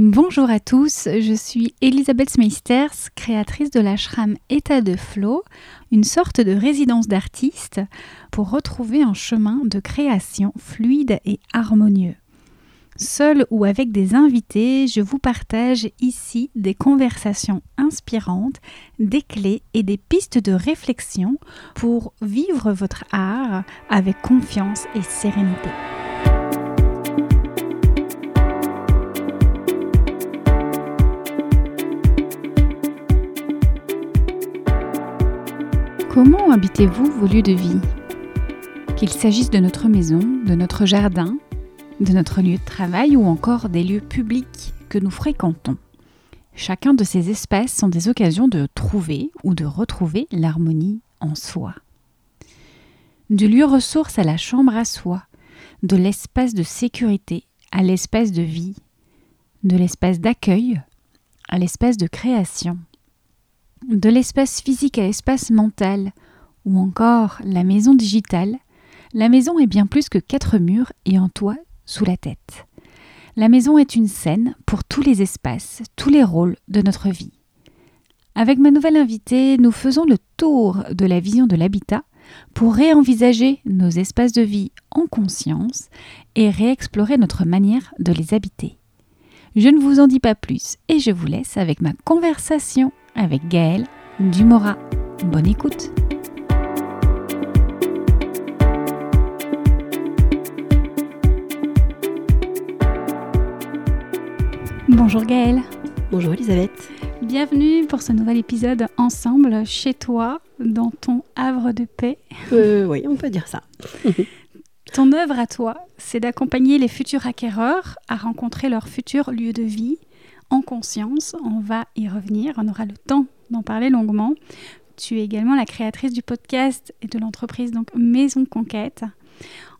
Bonjour à tous, je suis Elisabeth Meisters, créatrice de l'ashram État de Flow, une sorte de résidence d'artiste pour retrouver un chemin de création fluide et harmonieux. Seul ou avec des invités, je vous partage ici des conversations inspirantes, des clés et des pistes de réflexion pour vivre votre art avec confiance et sérénité. Comment habitez-vous vos lieux de vie? Qu'il s'agisse de notre maison, de notre jardin, de notre lieu de travail ou encore des lieux publics que nous fréquentons. Chacun de ces espaces sont des occasions de trouver ou de retrouver l'harmonie en soi. Du lieu ressource à la chambre à soi, de l'espace de sécurité à l'espace de vie, de l'espace d'accueil à l'espace de création de l'espace physique à l'espace mental, ou encore la maison digitale, la maison est bien plus que quatre murs et un toit sous la tête. La maison est une scène pour tous les espaces, tous les rôles de notre vie. Avec ma nouvelle invitée, nous faisons le tour de la vision de l'habitat pour réenvisager nos espaces de vie en conscience et réexplorer notre manière de les habiter. Je ne vous en dis pas plus et je vous laisse avec ma conversation avec Gaëlle Dumora. Bonne écoute Bonjour Gaëlle. Bonjour Elisabeth. Bienvenue pour ce nouvel épisode ensemble chez toi, dans ton havre de paix. Euh, oui, on peut dire ça. ton œuvre à toi, c'est d'accompagner les futurs acquéreurs à rencontrer leur futur lieu de vie en conscience. On va y revenir, on aura le temps d'en parler longuement. Tu es également la créatrice du podcast et de l'entreprise donc Maison Conquête.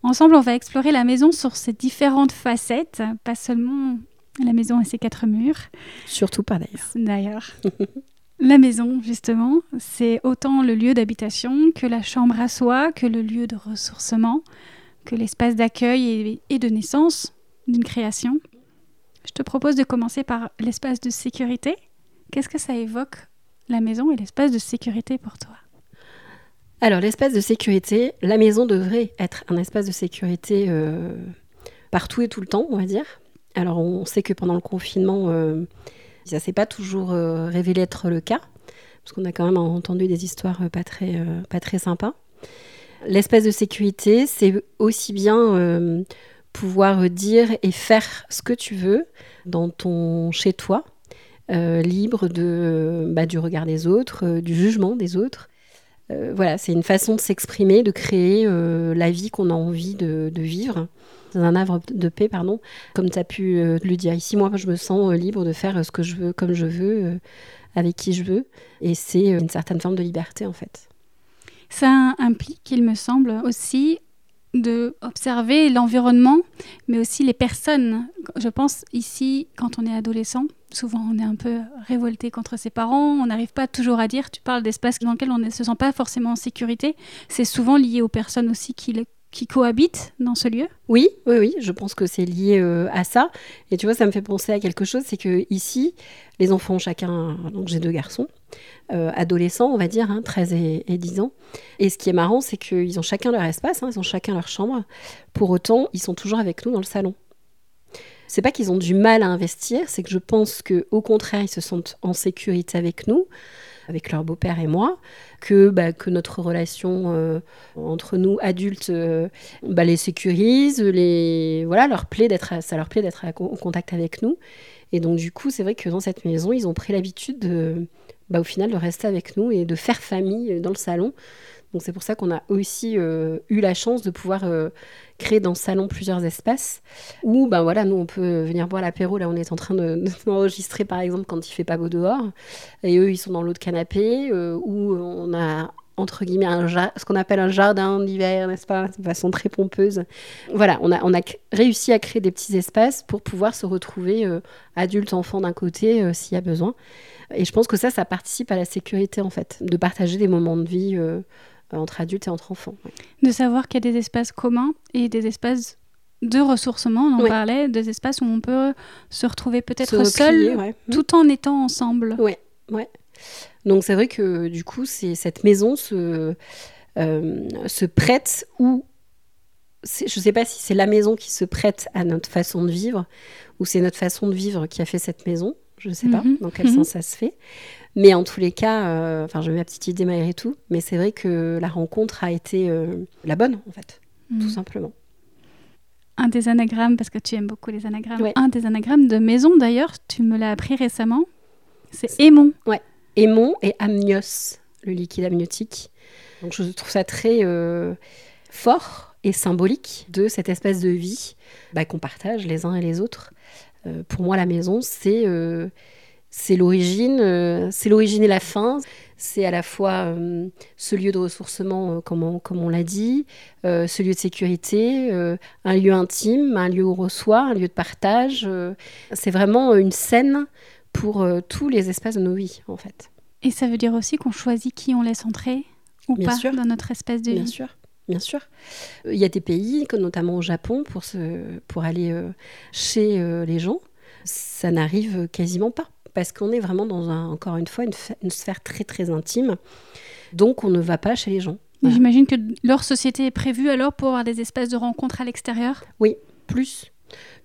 Ensemble, on va explorer la maison sur ses différentes facettes, pas seulement la maison et ses quatre murs. Surtout pas d'ailleurs. D'ailleurs. la maison, justement, c'est autant le lieu d'habitation que la chambre à soi, que le lieu de ressourcement, que l'espace d'accueil et de naissance d'une création. Je te propose de commencer par l'espace de sécurité. Qu'est-ce que ça évoque, la maison et l'espace de sécurité pour toi? Alors, l'espace de sécurité, la maison devrait être un espace de sécurité euh, partout et tout le temps, on va dire. Alors, on sait que pendant le confinement, euh, ça s'est pas toujours euh, révélé être le cas, parce qu'on a quand même entendu des histoires pas très, pas très sympas. L'espace de sécurité, c'est aussi bien pouvoir dire et faire ce que tu veux dans ton chez toi, euh, libre de, bah, du regard des autres, euh, du jugement des autres. Euh, voilà, c'est une façon de s'exprimer, de créer la vie qu'on a envie de, vivre dans un havre de paix, pardon, comme tu as pu le dire ici. Moi, je me sens libre de faire ce que je veux, comme je veux, avec qui je veux. Et c'est une certaine forme de liberté, en fait. Ça implique, il me semble, aussi de observer l'environnement, mais aussi les personnes. Je pense ici, quand on est adolescent, souvent on est un peu révolté contre ses parents, on n'arrive pas toujours à dire, tu parles d'espaces dans lesquels on ne se sent pas forcément en sécurité, c'est souvent lié aux personnes aussi qui, qui cohabitent dans ce lieu? Oui, oui, oui, je pense que c'est lié euh, à ça. Et tu vois, ça me fait penser à quelque chose, c'est que ici, les enfants, chacun, donc j'ai deux garçons, euh, adolescents, on va dire, 13 hein, et, 10 ans. Et ce qui est marrant, c'est qu'ils ont chacun leur espace, hein, ils ont chacun leur chambre. Pour autant, ils sont toujours avec nous dans le salon. C'est pas qu'ils ont du mal à investir, c'est que je pense que au contraire, ils se sentent en sécurité avec nous, avec leur beau-père et moi, que, bah, que notre relation euh, entre nous adultes euh, bah, les sécurise, les voilà, leur plaît d'être, ça leur plaît d'être en contact avec nous. Et donc du coup, c'est vrai que dans cette maison, ils ont pris l'habitude de, bah, au final, de rester avec nous et de faire famille dans le salon. Donc c'est pour ça qu'on a aussi euh, eu la chance de pouvoir euh, créer dans le salon plusieurs espaces où ben voilà nous on peut venir boire l'apéro. Là on est en train de, d'enregistrer par exemple quand il fait pas beau dehors. Et eux ils sont dans l'autre canapé euh, où on a entre guillemets un ce qu'on appelle un jardin d'hiver n'est-ce pas de façon très pompeuse. Voilà on a on a réussi à créer des petits espaces pour pouvoir se retrouver adultes enfants d'un côté s'il y a besoin. Et je pense que ça ça participe à la sécurité en fait de partager des moments de vie euh, entre adultes et entre enfants. De savoir qu'il y a des espaces communs et des espaces de ressourcement, on en Ouais. parlait, des espaces où on peut se retrouver peut-être seul, ouais. Mm. tout en étant ensemble. Ouais, ouais. Donc c'est vrai que du coup, c'est cette maison se, euh, se prête ou je ne sais pas si c'est la maison qui se prête à notre façon de vivre ou c'est notre façon de vivre qui a fait cette maison. Je ne sais pas Mhm, dans quel mhm. sens ça se fait. Mais en tous les cas, euh, enfin, j'ai ma petite idée malgré tout. Mais c'est vrai que la rencontre a été euh, la bonne, en fait, tout simplement. Un des anagrammes, parce que tu aimes beaucoup les anagrammes, Ouais. un des anagrammes de maison d'ailleurs, tu me l'as appris récemment, c'est aimon. Aimon et amnios, le liquide amniotique. Donc je trouve ça très euh, fort et symbolique de cette espèce de vie bah, qu'on partage les uns et les autres. Euh, pour moi, la maison, c'est euh, c'est l'origine, euh, c'est l'origine et la fin. C'est à la fois euh, ce lieu de ressourcement, euh, comme on, comme on l'a dit, ce lieu de sécurité, un lieu intime, un lieu où on reçoit, un lieu de partage. c'est vraiment une scène pour tous les espaces de nos vies, en fait. Et ça veut dire aussi qu'on choisit qui on laisse entrer ou Bien pas sûr. dans notre espace de Bien vie. sûr, bien sûr. Il y a des pays, comme notamment au Japon, pour, se, pour aller chez les gens, ça n'arrive quasiment pas. Parce qu'on est vraiment dans, un, encore une fois, une, sphère très très intime. Donc on ne va pas chez les gens. Voilà. J'imagine que leur société est prévue alors pour avoir des espaces de rencontre à l'extérieur? Plus.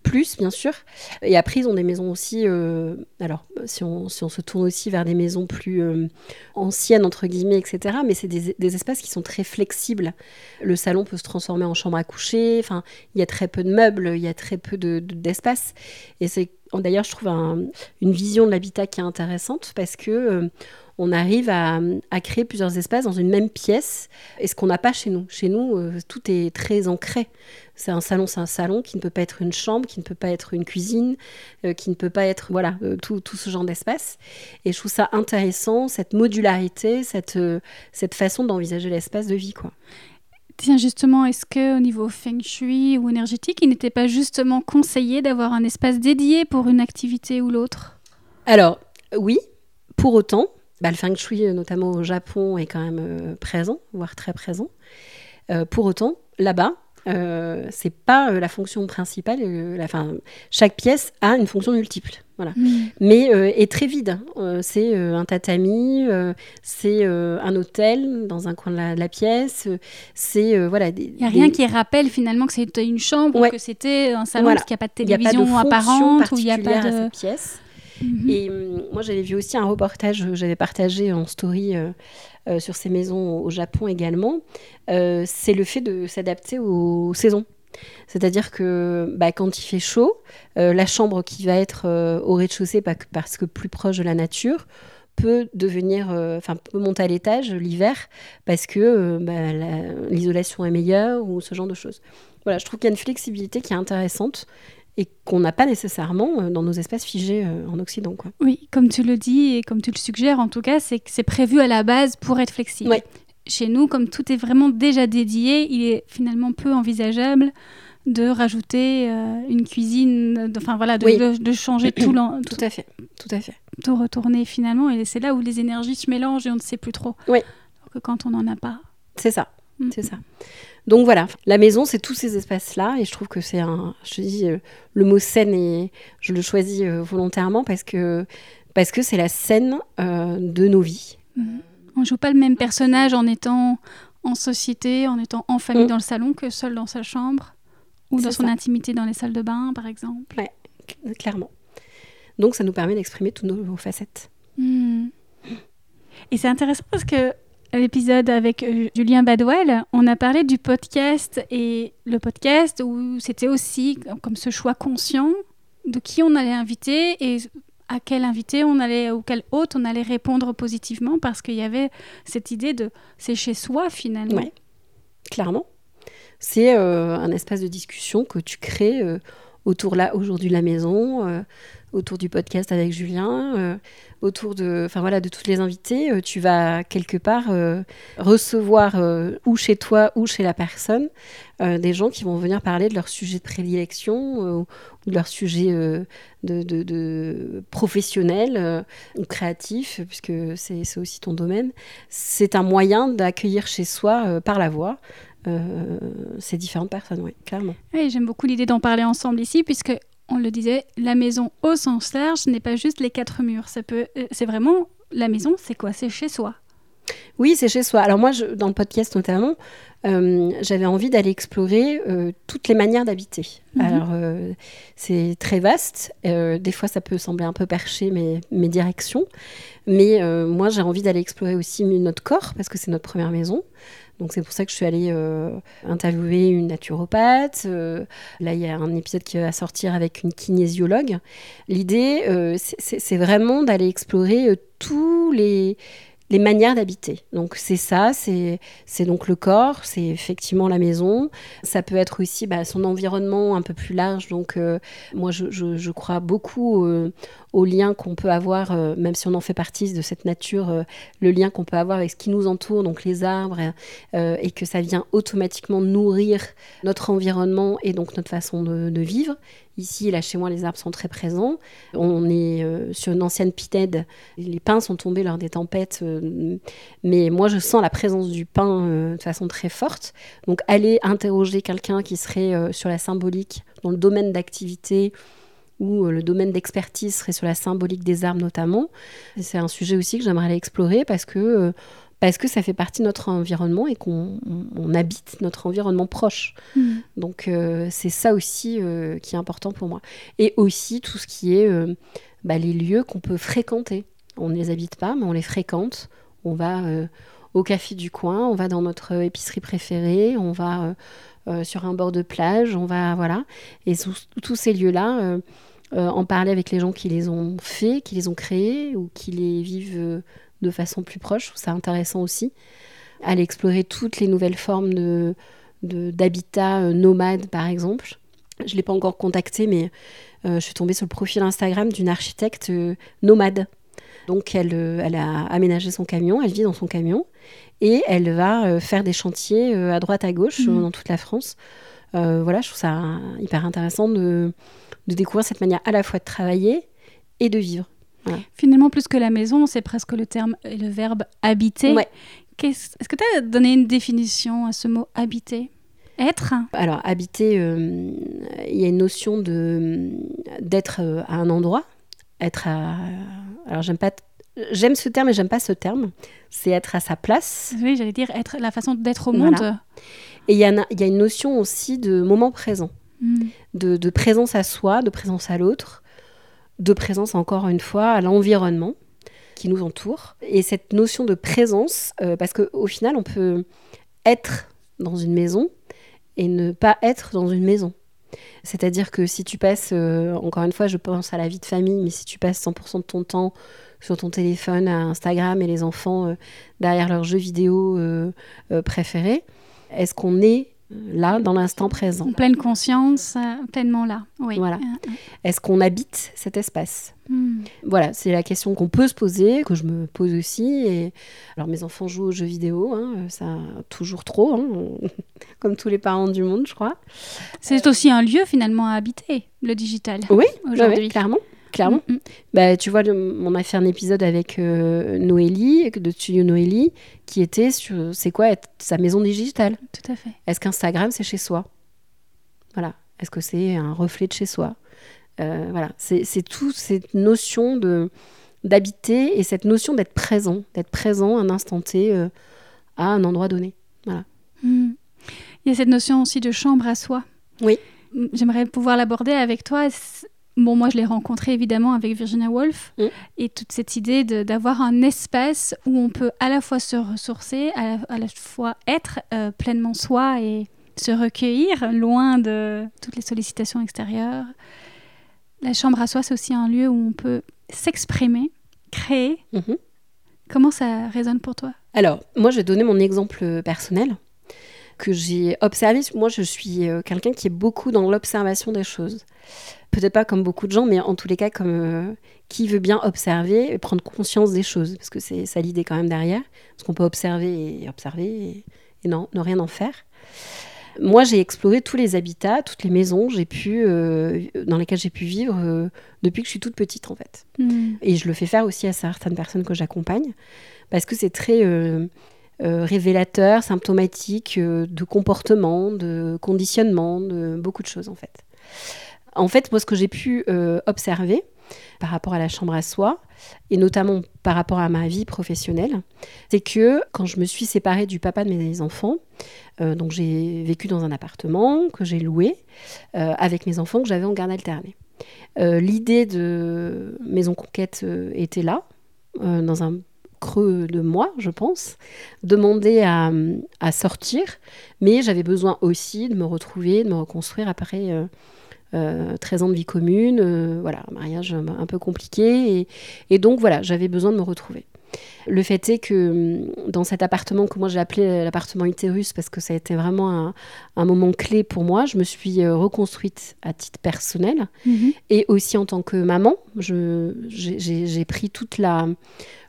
Plus, bien sûr. Et après, ils ont des maisons aussi. euh, alors, si on, si on se tourne aussi vers des maisons plus euh, anciennes, entre guillemets, etc., mais c'est des, des espaces qui sont très flexibles. Le salon peut se transformer en chambre à coucher. Enfin, il y a très peu de meubles, il y a très peu de- de- d'espace. Et c'est d'ailleurs, je trouve un- une vision de l'habitat qui est intéressante parce que. euh, on arrive à, créer plusieurs espaces dans une même pièce, et ce qu'on n'a pas chez nous. Chez nous, euh, tout est très ancré. C'est un salon, c'est un salon qui ne peut pas être une chambre, qui ne peut pas être une cuisine, euh, qui ne peut pas être voilà tout, ce genre d'espace. Et je trouve ça intéressant cette modularité, cette cette façon d'envisager l'espace de vie quoi. Tiens, justement, est-ce que au niveau feng shui ou énergétique, il n'était pas justement conseillé d'avoir un espace dédié pour une activité ou l'autre? Alors oui, pour autant, bah, le feng shui euh, notamment au Japon est quand même euh, présent, voire très présent. Euh, pour autant, là-bas, euh, c'est pas la fonction principale. chaque pièce a une fonction multiple. Voilà. mais euh, est très vide. Euh, c'est euh, un tatami, euh, c'est un hôtel dans un coin de la, de la pièce, c'est voilà. Il n'y a rien des- qui rappelle finalement que c'était une chambre Ouais. ou que c'était un salon Voilà. parce qu'il n'y a pas de pas télévision apparente ou il n'y a pas à de... cette pièce. Mhm. Et hum, moi, j'avais vu aussi un reportage que j'avais partagé en story sur ces maisons au Japon également. C'est le fait de s'adapter aux saisons. C'est-à-dire que bah, quand il fait chaud, euh, la chambre qui va être euh, au rez-de-chaussée parce que plus proche de la nature peut devenir, euh, enfin peut monter à l'étage l'hiver parce que bah, la- l'isolation est meilleure ou ce genre de choses. Voilà, je trouve qu'il y a une flexibilité qui est intéressante et qu'on n'a pas nécessairement dans nos espaces figés en Occident. Quoi. Oui, comme tu le dis et comme tu le suggères, en tout cas, c'est que c'est prévu à la base pour être flexible. Ouais. Chez nous, comme tout est vraiment déjà dédié, il est finalement peu envisageable de rajouter euh, une cuisine, de- enfin voilà, de, Oui. de- de changer tout, l'en- Tout tout, à fait, tout à fait. tout retourner finalement. Et c'est là où les énergies se mélangent et on ne sait plus trop. Oui. Alors que quand on n'en a pas. C'est ça, Mm. c'est ça. Donc voilà, la maison, c'est tous ces espaces-là, et je trouve que c'est un, je te dis, euh, le mot scène, et je le choisis euh, volontairement parce que parce que c'est la scène de nos vies. On joue pas le même personnage en étant en société, en étant en famille Mm. dans le salon que seul dans sa chambre ou dans son ça. intimité dans les salles de bain, par exemple. cl- clairement. Donc ça nous permet d'exprimer toutes nos, facettes. Hmm. Et c'est intéressant parce que à l'épisode avec euh, Julien Badwell, on a parlé du podcast et le podcast où c'était aussi comme ce choix conscient de qui on allait inviter et à quel invité on allait ou quel hôte on allait répondre positivement parce qu'il y avait cette idée de c'est chez soi finalement. Ouais. Clairement. C'est euh, un espace de discussion que tu crées euh, autour là aujourd'hui la maison, euh, autour du podcast avec Julien, euh, autour de, enfin voilà, de toutes les invités. euh, tu vas quelque part recevoir ou chez toi ou chez la personne des gens qui vont venir parler de leur sujet de prédilection ou de leur sujet de, de- professionnel ou créatif, puisque c'est aussi ton domaine. C'est un moyen d'accueillir chez soi par la voix ces différentes personnes, oui, clairement. Oui, j'aime beaucoup l'idée d'en parler ensemble ici, puisque on le disait, la maison au sens large n'est pas juste les quatre murs. Ça peut, c'est vraiment la maison, c'est quoi? C'est chez soi. Oui, c'est chez soi. Alors moi, je, dans le podcast notamment, euh, j'avais envie d'aller explorer euh, toutes les manières d'habiter. Mhm. Alors, euh, c'est très vaste. des fois, ça peut sembler un peu perché, mes, mes directions. Mais moi, j'ai envie d'aller explorer aussi notre corps, parce que c'est notre première maison. Donc c'est pour ça que je suis allée interviewer une naturopathe. là, il y a un épisode qui va sortir avec une kinésiologue. L'idée, c'est vraiment d'aller explorer tous les les manières d'habiter. Donc c'est ça, c'est donc le corps, c'est effectivement la maison. Ça peut être aussi bah, son environnement un peu plus large. Donc euh, moi je, je, crois beaucoup euh, au lien qu'on peut avoir, euh, même si on en fait partie de cette nature, le lien qu'on peut avoir avec ce qui nous entoure, donc les arbres, et que ça vient automatiquement nourrir notre environnement et donc notre façon de vivre. Ici, là, chez moi, les arbres sont très présents. On est euh, sur une ancienne pitède. Les pins sont tombés lors des tempêtes. Euh, mais moi, je sens la présence du pin euh, de façon très forte. Donc, aller interroger quelqu'un qui serait sur la symbolique, dans le domaine d'activité ou le domaine d'expertise serait sur la symbolique des arbres notamment. C'est un sujet aussi que j'aimerais aller explorer parce que parce que ça fait partie de notre environnement et qu'on habite notre environnement proche. Hmm. Donc euh, c'est ça aussi euh, qui est important pour moi. Et aussi tout ce qui est euh, bah, les lieux qu'on peut fréquenter. On ne les habite pas, mais on les fréquente. On va au café du coin, on va dans notre épicerie préférée, on va sur un bord de plage, on va voilà. Et tous ces lieux-là, en parler avec les gens qui les ont faits, qui les ont créés ou qui les vivent de façon plus proche. c'est intéressant aussi. Aller explorer toutes les nouvelles formes de, d'habitat euh, nomade, par exemple. Je ne l'ai pas encore contacté, mais euh, je suis tombée sur le profil Instagram d'une architecte euh, nomade. Donc, elle, elle a aménagé son camion, elle vit dans son camion, et elle va faire des chantiers à droite, à gauche, mmh. dans toute la France. voilà, je trouve ça hyper intéressant de, de découvrir cette manière à la fois de travailler et de vivre. Finalement, plus que la maison, c'est presque le terme et le verbe habiter. Est-ce que tu as donné une définition à ce mot habiter? Être? Alors, habiter, euh, il y a une notion de d'être euh, à un endroit, être à. Alors, j'aime pas. J'aime ce terme et j'aime pas ce terme. C'est être à sa place. Oui, j'allais dire être la façon d'être au monde. Et il y, a, y a une notion aussi de moment présent, hmm. de, de, présence à soi, de présence à l'autre, de présence, encore une fois, à l'environnement qui nous entoure. Et cette notion de présence, euh, parce qu'au final, on peut être dans une maison et ne pas être dans une maison. C'est-à-dire que si tu passes, euh, encore une fois, je pense à la vie de famille, mais si tu passes 100% de ton temps sur ton téléphone, à Instagram et les enfants euh, derrière leurs jeux vidéo préférés, est-ce qu'on est là, dans l'instant présent. En pleine conscience, euh, pleinement là. Oui. Voilà. Euh, euh. Est-ce qu'on habite cet espace? Hmm. Voilà, c'est la question qu'on peut se poser, que je me pose aussi. Et alors, mes enfants jouent aux jeux vidéo, hein, ça toujours trop, hein, comme tous les parents du monde, je crois. C'est aussi un lieu finalement à habiter, le digital. Oui, aujourd'hui, clairement clairement. Mm, mm. Bah, tu vois, on a fait un épisode avec euh, Noélie, de Studio Noélie, qui était sur c'est quoi être sa maison digitale. Tout à fait. Est-ce qu'Instagram, c'est chez soi? Voilà. Est-ce que c'est un reflet de chez soi? Euh, Voilà. C'est toute cette notion de d'habiter et cette notion d'être présent, d'être présent un instant T euh, à un endroit donné. Voilà. Mm. Il y a cette notion aussi de chambre à soi. Oui. J'aimerais pouvoir l'aborder avec toi. Bon, moi, je l'ai rencontré évidemment avec Virginia Woolf mm. et toute cette idée d'avoir un espace où on peut à la fois se ressourcer, à la, fois être euh, pleinement soi et se recueillir loin de toutes les sollicitations extérieures. La chambre à soi, c'est aussi un lieu où on peut s'exprimer, créer. Mm-hmm. Comment ça résonne pour toi? Alors, moi, je vais donner mon exemple personnel que j'ai observé. Moi, je suis euh, quelqu'un qui est beaucoup dans l'observation des choses peut-être pas comme beaucoup de gens, mais en tous les cas comme euh, qui veut bien observer et prendre conscience des choses, parce que c'est ça l'idée quand même derrière, parce qu'on peut observer et observer et, non, ne rien en faire. Moi, j'ai exploré tous les habitats, toutes les maisons j'ai pu, euh, dans lesquelles j'ai pu vivre euh, depuis que je suis toute petite, en fait. Hmm. Et je le fais faire aussi à certaines personnes que j'accompagne, parce que c'est très, révélateur, symptomatique de comportement, de conditionnement, de beaucoup de choses en fait. En fait, moi, ce que j'ai pu observer par rapport à la chambre à soi, et notamment par rapport à ma vie professionnelle, c'est que quand je me suis séparée du papa de mes enfants, euh, donc j'ai vécu dans un appartement que j'ai loué euh, avec mes enfants que j'avais en garde alternée. Euh, l'idée de Maison Conquête était là, dans un creux de moi, je pense, demander à, à sortir, mais j'avais besoin aussi de me retrouver, de me reconstruire après 13 ans de vie commune, voilà, un mariage un peu compliqué, et donc voilà, j'avais besoin de me retrouver. Le fait est que hum, dans cet appartement que moi j'ai appelé l'appartement utérus parce que ça a été vraiment un, moment clé pour moi, je me suis euh, reconstruite à titre personnel mhm. et aussi en tant que maman. J'ai pris toute la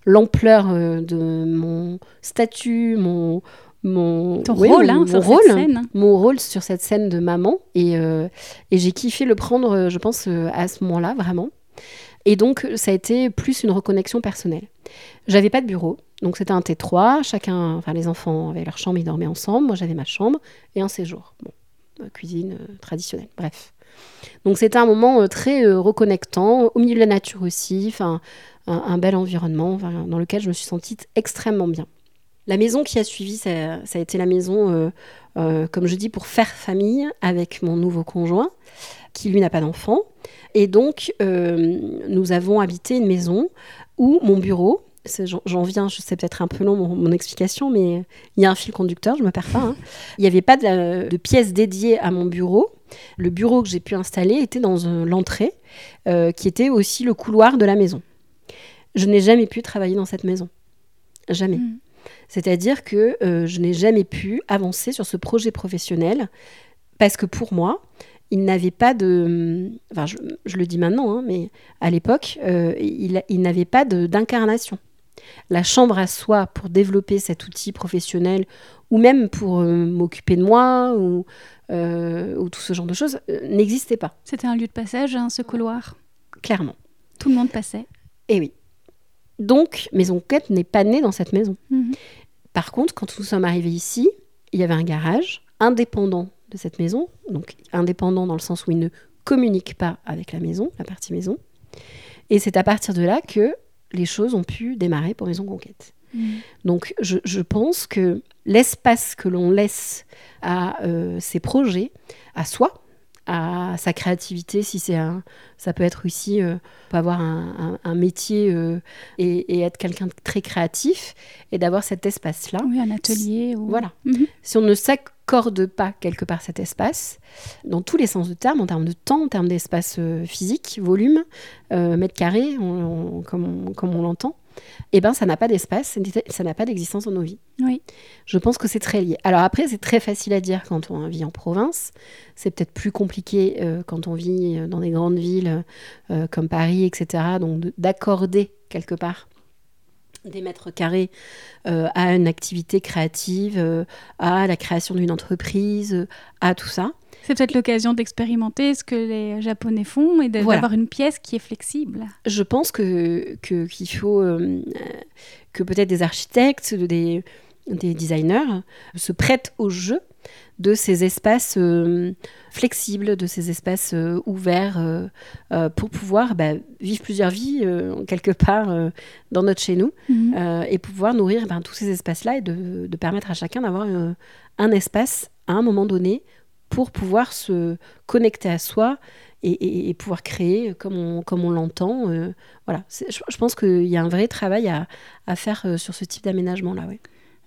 l'ampleur euh, de mon statut, mon, mon, rôle, hein, sur rôle, cette scène. mon rôle sur cette scène de maman. Et, euh, et j'ai kiffé le prendre, je pense, à ce moment-là, vraiment. Et donc, ça a été plus une reconnexion personnelle. J'avais pas de bureau, donc c'était un T3. Chacun, enfin les enfants avaient leur chambre, ils dormaient ensemble. Moi, j'avais ma chambre et un séjour. Bon, euh, cuisine euh, traditionnelle. Bref. Donc c'était un moment euh, très reconnectant, au milieu de la nature aussi. Enfin, un, bel environnement dans lequel je me suis sentie extrêmement bien. La maison qui a suivi, ça, a été la maison, comme je dis, pour faire famille avec mon nouveau conjoint, qui lui n'a pas d'enfant. Et donc, nous avons habité une maison où mon bureau, j'en viens, je sais peut-être un peu long mon, explication, mais il y a un fil conducteur, je me perds pas. Hein. Il n'y avait pas de, pièce dédiée à mon bureau. Le bureau que j'ai pu installer était dans l'entrée, euh, qui était aussi le couloir de la maison. Je n'ai jamais pu travailler dans cette maison. Jamais. Hmm. C'est-à-dire que euh, je n'ai jamais pu avancer sur ce projet professionnel parce que pour moi, il n'avait pas de. Enfin, je, le dis maintenant, hein, mais à l'époque, euh, il, il n'avait pas d'incarnation. La chambre à soi pour développer cet outil professionnel ou même pour euh, m'occuper de moi ou, euh, ou, tout ce genre de choses n'existait pas. C'était un lieu de passage, hein, ce couloir? Clairement. Tout le monde passait? Et eh oui. Donc, Maison Quête n'est pas née dans cette maison. Mhm. Par contre, quand nous sommes arrivés ici, il y avait un garage indépendant de cette maison, donc indépendant dans le sens où il ne communique pas avec la maison, la partie maison. Et c'est à partir de là que les choses ont pu démarrer pour Maison Conquête. Mmh. Donc je, pense que l'espace que l'on laisse à euh, ces projets, à soi, à sa créativité, si c'est un, ça peut être aussi euh, avoir un, métier euh, et, être quelqu'un de très créatif et d'avoir cet espace-là. Oui, un atelier. Ou... Voilà. Mhm. Si on ne s'accorde pas quelque part cet espace, dans tous les sens de terme, en termes de temps, en termes d'espace euh, physique, volume, mètre carré, comme on l'entend, eh ben, ça n'a pas d'espace, ça n'a pas d'existence dans nos vies. Oui. Je pense que c'est très lié. Alors après, c'est très facile à dire quand on vit en province. C'est peut-être plus compliqué euh, quand on vit euh, dans des grandes villes euh, comme Paris, etc. Donc d'accorder quelque part des mètres carrés à une activité créative, à la création d'une entreprise, à tout ça. C'est peut-être l'occasion d'expérimenter ce que les Japonais font et d'avoir une pièce qui est flexible. Je pense que qu'il faut euh, que peut-être des architectes, des, des designers se prêtent au jeu de ces espaces euh, flexibles, de ces espaces euh, ouverts pour pouvoir bah, vivre plusieurs vies quelque part dans notre chez nous mhm. et pouvoir nourrir ben, tous ces espaces-là et de, de, permettre à chacun d'avoir un espace à un moment donné pour pouvoir se connecter à soi et, pouvoir créer comme on, comme on l'entend. Euh, voilà, je, pense qu'il y a un vrai travail à, à faire euh, sur ce type d'aménagement-là. Ouais.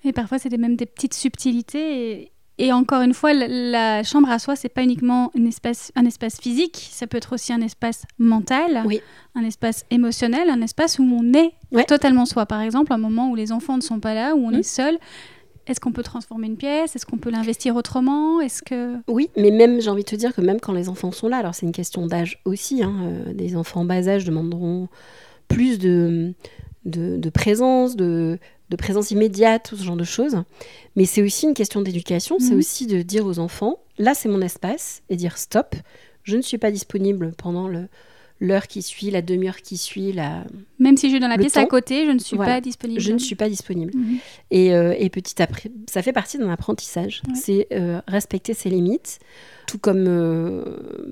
Et parfois, c'est même des petites subtilités. Et, encore une fois, la, chambre à soi, c'est pas uniquement un espace, un espace physique, ça peut être aussi un espace mental, oui. un espace émotionnel, un espace où on est totalement soi. Par exemple, un moment où les enfants ne sont pas là, où on mmh. est seul est-ce qu'on peut transformer une pièce? Est-ce qu'on peut l'investir autrement? Est-ce que oui, mais même j'ai envie de te dire que même quand les enfants sont là, alors c'est une question d'âge aussi. Hein, euh, des enfants en bas âge demanderont plus de, de, présence, de, de, présence immédiate, tout ce genre de choses. Mais c'est aussi une question d'éducation. C'est mhm. aussi de dire aux enfants là c'est mon espace et dire stop. Je ne suis pas disponible pendant le, l'heure qui suit, la demi-heure qui suit, la... Même si je suis dans la pièce à côté, je ne suis Voilà. pas disponible. je ne suis pas disponible. Mhm. Et, euh, et petit après, ça fait partie d'un apprentissage. Ouais. C'est euh, respecter ses limites. Tout comme euh,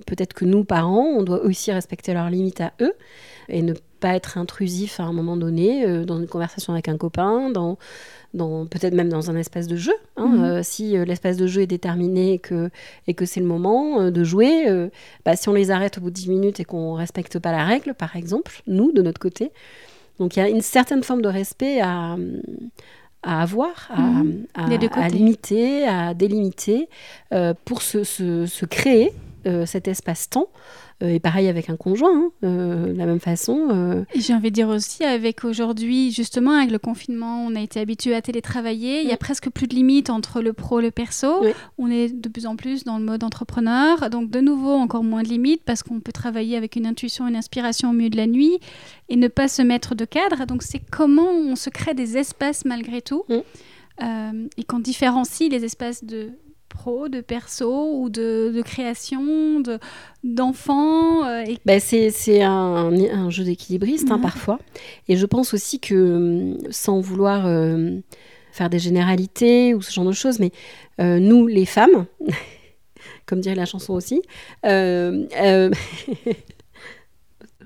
peut-être que nous, parents, on doit aussi respecter leurs limites à eux et ne pas être intrusif à un moment donné euh, dans une conversation avec un copain, dans, dans peut-être même dans un espace de jeu. hein. Mhm. Euh, si euh, l'espace de jeu est déterminé et que, et que c'est le moment de jouer, bah, si on les arrête au bout de 10 minutes et qu'on ne respecte pas la règle, par exemple, nous, de notre côté, donc il y a une certaine forme de respect à, à avoir, à, Mhm. à- à limiter, à délimiter, pour se, se- se créer cet espace-temps. Euh, et pareil avec un conjoint, hein, euh, de la même façon. euh, J'ai envie de dire aussi, avec aujourd'hui, justement, avec le confinement, on a été habitué à télétravailler. Il y a Mm. presque plus de limites entre le pro et le perso. Oui. On est de plus en plus dans le mode entrepreneur. Donc, de nouveau, encore moins de limites parce qu'on peut travailler avec une intuition, une inspiration au milieu de la nuit et ne pas se mettre de cadre. Donc, c'est comment on se crée des espaces malgré tout Mm. Euh, et qu'on différencie les espaces de pro, de perso ou de, de création, de- d'enfants. euh, et Ben, c'est un, un jeu d'équilibriste hein, parfois. Et je pense aussi que, hum, sans vouloir euh, faire des généralités ou ce genre de choses, mais euh, nous, les femmes, comme dirait la chanson aussi, euh, euh,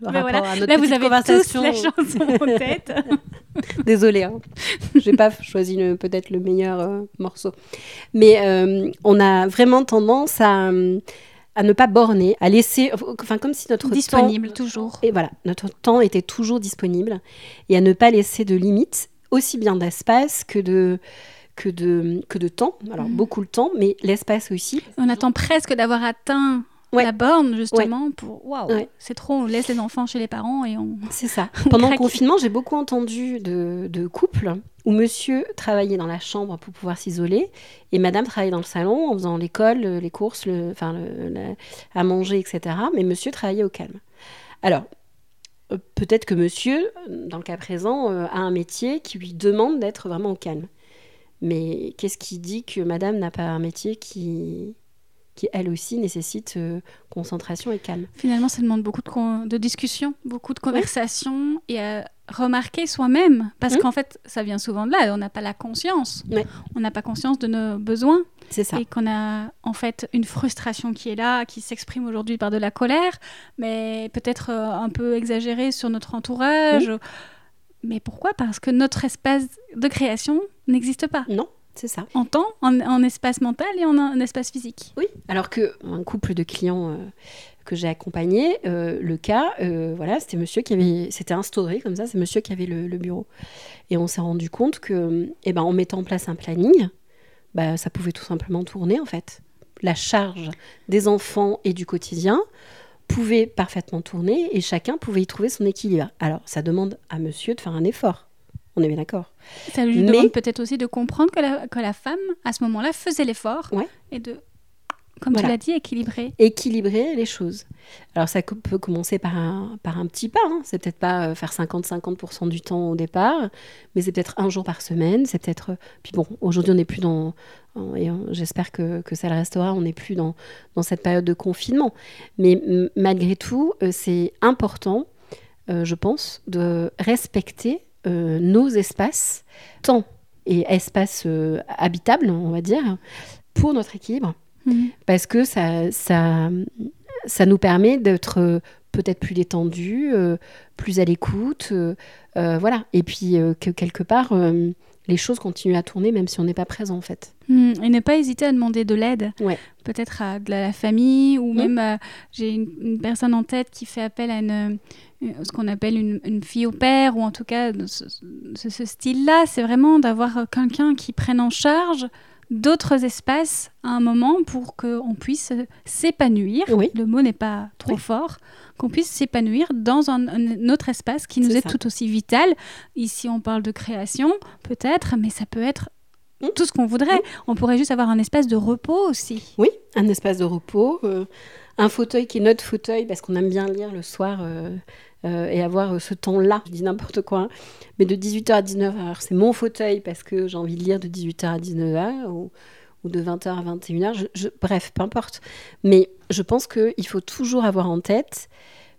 Ben voilà. Là, vous avez tous la chanson en tête. Désolée, hein. j'ai pas choisi peut-être le meilleur euh, morceau. Mais euh, on a vraiment tendance à, à ne pas borner, à laisser, enfin comme si notre temps Disponible, toujours. et voilà, notre temps était toujours disponible et à ne pas laisser de limites, aussi bien d'espace que de, que, de, que de temps. Alors, Mhm. beaucoup le temps, mais l'espace aussi. On attend presque d'avoir atteint Ouais. la borne, justement, pour waouh, Ouais. c'est trop, on laisse les enfants chez les parents et on. C'est ça. Pendant le confinement, j'ai beaucoup entendu de, de couples où monsieur travaillait dans la chambre pour pouvoir s'isoler et madame travaillait dans le salon en faisant l'école, le- les courses, le, enfin, le- à manger, etc. Mais monsieur travaillait au calme. Alors, euh, peut-être que monsieur, dans le cas présent, euh, a un métier qui lui demande d'être vraiment au calme. Mais qu'est-ce qui dit que madame n'a pas un métier qui, qui elle aussi, nécessite euh, concentration et calme Finalement, ça demande beaucoup de, discussions, beaucoup de conversations et à remarquer soi-même. Parce Mhm. qu'en fait, ça vient souvent de là, on n'a pas la conscience. On n'a pas conscience de nos besoins C'est ça. et qu'on a en fait une frustration qui est là, qui s'exprime aujourd'hui par de la colère, mais peut-être euh, un peu exagérée sur notre entourage. Mais pourquoi? Parce que notre espace de création n'existe pas. Non, c'est ça. En temps, en, en espace mental et en, en espace physique. Oui, alors que un couple de clients euh, que j'ai accompagné, euh, le cas, euh, voilà, c'était monsieur qui avait, c'était instauré comme ça, c'est monsieur qui avait le, le bureau. Et on s'est rendu compte que, eh ben, en mettant en place un planning, bah, ça pouvait tout simplement tourner en fait. La charge des enfants et du quotidien pouvait parfaitement tourner et chacun pouvait y trouver son équilibre. Alors, ça demande à monsieur de faire un effort. On est bien d'accord. Ça lui Mais- demande peut-être aussi de comprendre que la, que la femme, à ce moment-là, faisait l'effort Ouais. et de, comme Voilà. tu l'as dit, équilibrer. équilibrer les choses. Alors ça peut commencer par un, par un petit pas, hein. c'est peut-être pas euh, faire 50-50% du temps au départ, mais c'est peut-être un jour par semaine, c'est peut-être... euh, Puis bon, aujourd'hui on n'est plus dans... Et j'espère que, que ça le restera, on n'est plus dans, dans cette période de confinement. Mais malgré tout, euh, c'est important, euh, je pense, de respecter euh, nos espaces, temps et espaces euh, habitables, on va dire, pour notre équilibre Mhm. parce que ça, ça, ça nous permet d'être euh, peut-être plus détendu, euh, plus à l'écoute, voilà. Et puis que quelque part, les choses continuent à tourner même si on n'est pas présent en fait. Mhm. Et ne pas hésiter à demander de l'aide. Ouais. Peut-être à de la famille ou Mhm. même j'ai une, une personne en tête qui fait appel à une- ce qu'on appelle une, une fille au père ou en tout cas ce, ce- ce style-là. C'est vraiment d'avoir euh, quelqu'un qui prenne en charge d'autres espaces à un moment pour qu'on puisse euh, s'épanouir. Oui. Le mot n'est pas trop Oui. fort. Qu'on puisse s'épanouir dans un, un autre espace qui nous est tout aussi vital. Ici, on parle de création, peut-être, mais ça peut être Mm. tout ce qu'on voudrait. On pourrait juste avoir un espace de repos aussi. Oui, un espace de repos, euh, un fauteuil qui est notre fauteuil parce qu'on aime bien lire le soir euh, euh, et avoir euh, ce temps-là. Je dis n'importe quoi, hein. mais de 18h à 19h, c'est mon fauteuil parce que j'ai envie de lire de 18h à 19h ou, ou de 20h à 21h. Je- je- bref, peu importe. Mais je pense qu'il faut toujours avoir en tête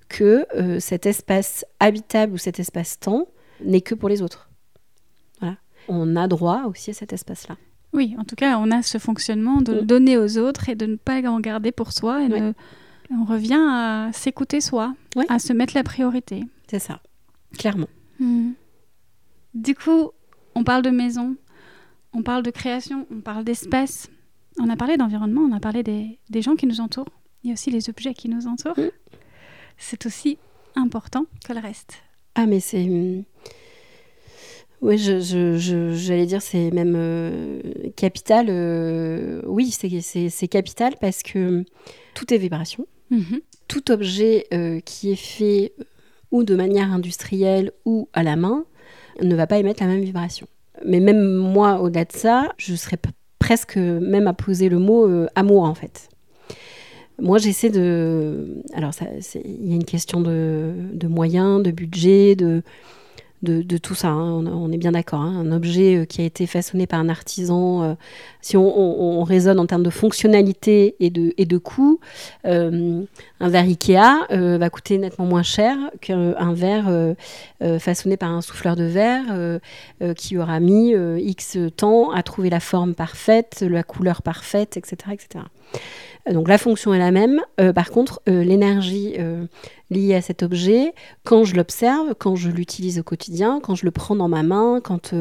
que euh, cet espace habitable ou cet espace-temps n'est que pour les autres. Voilà. On a droit aussi à cet espace-là. Oui, en tout cas, on a ce fonctionnement de le donner aux autres et de ne pas en garder pour soi. Et de- On revient à s'écouter soi, Ouais. à se mettre la priorité. C'est ça, clairement. Hmm. Du coup, on parle de maison, on parle de création, on parle d'espace. On a parlé d'environnement, on a parlé des, des gens qui nous entourent. Il y a aussi les objets qui nous entourent. Mm. C'est aussi important que le reste. Ah, mais c'est. hum, Oui, je, je- je- j'allais dire, c'est même euh, capital. euh, Oui, c'est capital parce que tout est vibration. Mhm. Tout objet euh, qui est fait euh, ou de manière industrielle ou à la main ne va pas émettre la même vibration. Mais même moi, au-delà de ça, je serais presque même à poser le mot euh, amour en fait. Moi, j'essaie de. Alors, il y a une question de moyens, de budget, de, de, tout ça. hein. On, est bien d'accord. hein. Un objet euh, qui a été façonné par un artisan, euh, si on, on- on raisonne en termes de fonctionnalité et de, coût, euh, un verre Ikea va coûter nettement moins cher qu'un verre façonné par un souffleur de verre qui aura mis X temps à trouver la forme parfaite, la couleur parfaite, etc. etc. Donc la fonction est la même. Euh, par contre, euh, l'énergie euh, liée à cet objet, quand je l'observe, quand je l'utilise au quotidien, quand je le prends dans ma main, quand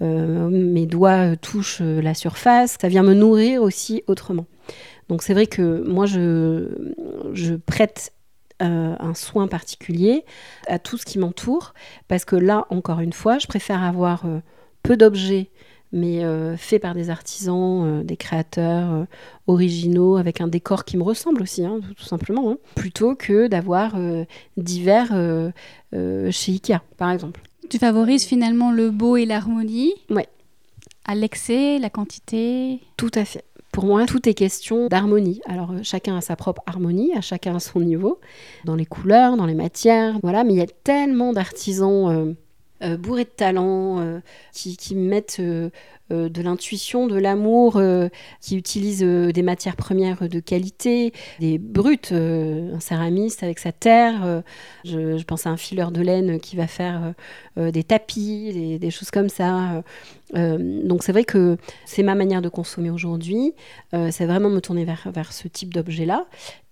mes doigts touchent la surface, ça vient me nourrir aussi autrement. Donc c'est vrai que moi, je, je prête un soin particulier à tout ce qui m'entoure, parce que là, encore une fois, je préfère avoir peu d'objets, mais euh, faits par des artisans, euh, des créateurs euh, originaux, avec un décor qui me ressemble aussi, hein, tout, simplement, hein, plutôt que d'avoir divers chez Ikea, par exemple. Tu favorises finalement le beau et l'harmonie. Ouais. À l'excès, la quantité? Tout à fait. Pour moi, tout est question d'harmonie. Alors, chacun a sa propre harmonie, à chacun à son niveau, dans les couleurs, dans les matières, voilà. Mais il y a tellement d'artisans euh, bourrés de talent euh, qui, mettent euh, euh, de l'intuition, de l'amour, qui utilisent des matières premières de qualité, des brutes, un céramiste avec sa terre. je, pense à un fileur de laine qui va faire des tapis, des, des choses comme ça. donc c'est vrai que c'est ma manière de consommer aujourd'hui. C'est vraiment me tourner vers, vers ce type d'objet-là.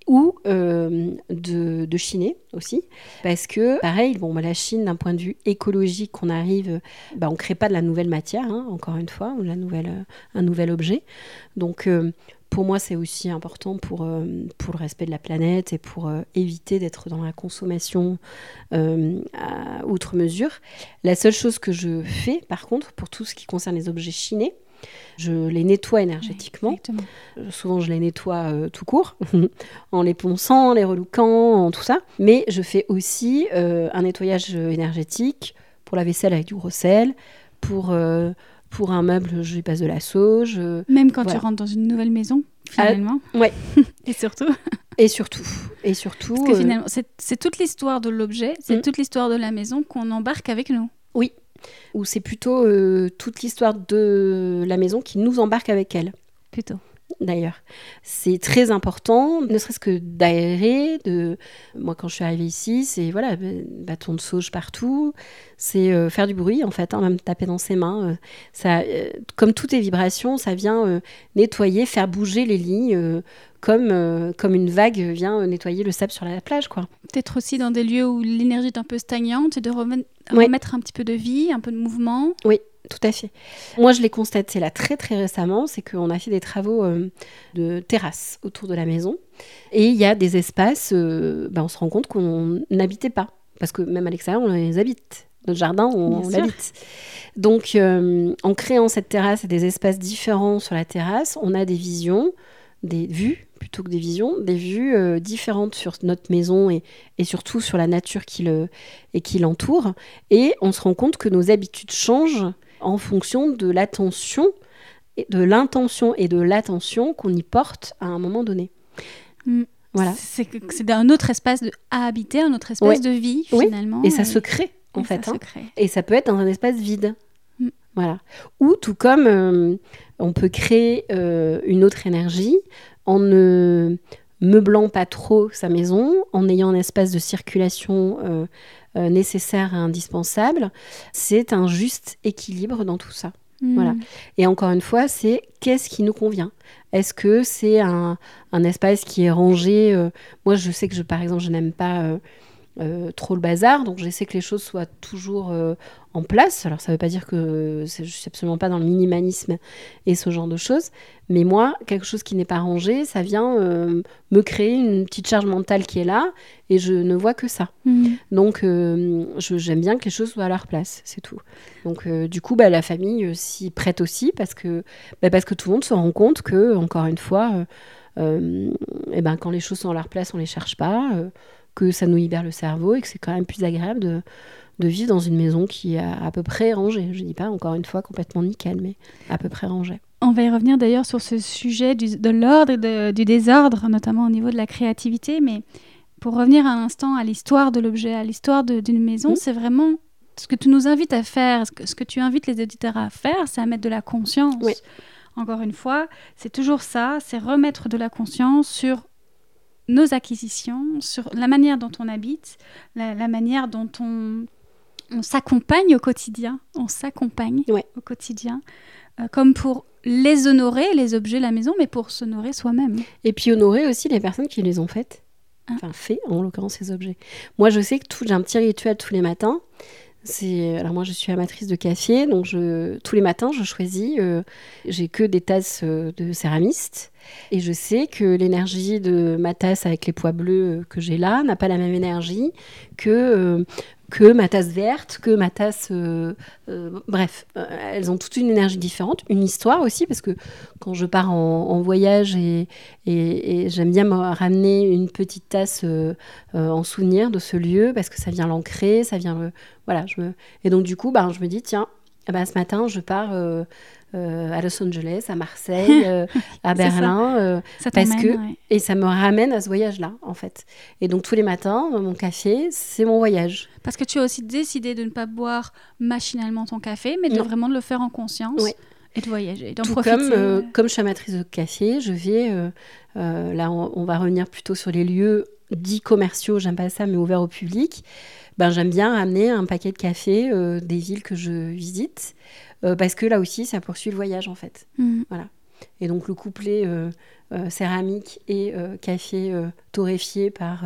Ou euh, de, de chiner aussi. Parce que, pareil, bon, bah, la Chine, d'un point de vue écologique, on arrive, bah, on ne crée pas de la nouvelle matière, hein, encore une fois, ou la nouvelle, un nouvel objet. Donc, euh, pour moi, c'est aussi important pour, euh, pour le respect de la planète et pour éviter d'être dans la consommation à outre mesure. La seule chose que je fais, par contre, pour tout ce qui concerne les objets chinés, je les nettoie énergétiquement. Euh, Souvent, je les nettoie euh, tout court, en les ponçant, en les relouquant, en tout ça. Mais je fais aussi euh, un nettoyage énergétique pour la vaisselle avec du gros sel, pour, euh, pour un meuble, je lui passe de la sauge. Même quand Voilà. tu rentres dans une nouvelle maison, finalement. ouais. et surtout, Et surtout, et surtout, parce que finalement, c'est c'est toute l'histoire de l'objet, c'est Mm. toute l'histoire de la maison qu'on embarque avec nous. Ou c'est plutôt euh, toute l'histoire de la maison qui nous embarque avec elle. Plutôt. D'ailleurs. C'est très important, ne serait-ce que d'aérer. De... Moi, quand je suis arrivée ici, c'est voilà, b- bâton de sauge partout. C'est euh, faire du bruit, en fait, hein, même taper dans ses mains. euh, ça, euh, comme toutes les vibrations, ça vient nettoyer, faire bouger les lignes, comme, comme une vague vient nettoyer le sable sur la plage, quoi. Peut-être aussi dans des lieux où l'énergie est un peu stagnante et de Ouais. remettre un petit peu de vie, un peu de mouvement. Tout à fait. Moi, je l'ai constaté là très très récemment, c'est qu'on a fait des travaux euh, de terrasse autour de la maison. Et il y a des espaces, euh, ben, on se rend compte qu'on n'habitait pas. Parce que même à l'extérieur, on les habite. Notre jardin, on, on l'habite. Donc, euh, en créant cette terrasse et des espaces différents sur la terrasse, on a des visions, des vues plutôt que des visions, des vues euh, différentes sur notre maison et, et surtout sur la nature qui le- et qui l'entoure. Et on se rend compte que nos habitudes changent en fonction de l'attention, de l'intention et de l'attention qu'on y porte à un moment donné. Mm. Voilà. C'est un autre espace de, à habiter, un autre espace Ouais. de vie, Oui. finalement. Et ça se crée, en et fait. ça hein. se crée. Et ça peut être dans un espace vide. Mm. Voilà. Ou tout comme euh, on peut créer euh, une autre énergie en ne meublant pas trop sa maison, en ayant un espace de circulation euh, euh, nécessaire et indispensable. C'est un juste équilibre dans tout ça. Voilà. Et encore une fois, c'est qu'est-ce qui nous convient? Est-ce que c'est un, un espace qui est rangé euh, Moi, je sais que, je, par exemple, je n'aime pas euh, trop le bazar, donc j'essaie que les choses soient toujours euh, en place. Alors, ça ne veut pas dire que je suis absolument pas dans le minimalisme et ce genre de choses, mais moi, quelque chose qui n'est pas rangé, ça vient euh, me créer une petite charge mentale qui est là, et je ne vois que ça. Mm. Donc, j'aime bien que les choses soient à leur place, c'est tout. Donc, du coup, bah, la famille s'y prête aussi parce que, bah, parce que tout le monde se rend compte que, encore une fois, eh ben, quand les choses sont à leur place, on les cherche pas, que ça nous libère le cerveau et que c'est quand même plus agréable de, de vivre dans une maison qui est à, à peu près rangée. Je dis pas, encore une fois, complètement nickel, mais à peu près rangée. On va y revenir d'ailleurs sur ce sujet du- de l'ordre et de- du désordre, notamment au niveau de la créativité. Mais pour revenir un instant à l'histoire de l'objet, à l'histoire d'une maison, Mhm. c'est vraiment ce que tu nous invites à faire, ce que, ce que tu invites les éditeurs à faire, c'est à mettre de la conscience. Oui. Encore une fois, c'est toujours ça, c'est remettre de la conscience sur nos acquisitions, sur la manière dont on habite, la, la manière dont on, on s'accompagne au quotidien. On s'accompagne Ouais. au quotidien, euh, comme pour les honorer, les objets, la maison, mais pour s'honorer soi-même. Et puis honorer aussi les personnes qui les ont faites. Ah. Enfin, fait, en l'occurrence, ces objets. Moi, je sais que tout- j'ai un petit rituel tous les matins. Alors moi je suis amatrice de café donc je tous les matins je choisis euh, j'ai que des tasses euh, de céramiste et je sais que l'énergie de ma tasse avec les pois bleus euh, que j'ai là n'a pas la même énergie que que ma tasse verte que ma tasse euh, euh, bref euh, elles ont toute une énergie différente une histoire aussi parce que quand je pars en, voyage et, j'aime bien me ramener une petite tasse en souvenir de ce lieu parce que ça vient l'ancrer, ça vient le... Voilà, je me... Et donc du coup, ben, je me dis, tiens, eh ben, ce matin, je pars euh, à Los Angeles, à Marseille, euh, à C'est ça. Berlin, euh, Ça Parce que- ouais. et ça me ramène à ce voyage-là, en fait. Et donc tous les matins, mon café, c'est mon voyage. Parce que tu as aussi décidé de ne pas boire machinalement ton café, mais de Non. vraiment de le faire en conscience et de voyager, d'en profiter. comme, euh, comme je suis amatrice de café, je vais, euh, euh, là on, on va revenir plutôt sur les lieux dits commerciaux, j'aime pas ça, mais ouverts au public. Ben, j'aime bien ramener un paquet de café des villes que je visite, euh, parce que là aussi, ça poursuit le voyage en fait. Mm. Et donc le couplet euh, euh, céramique et café torréfié par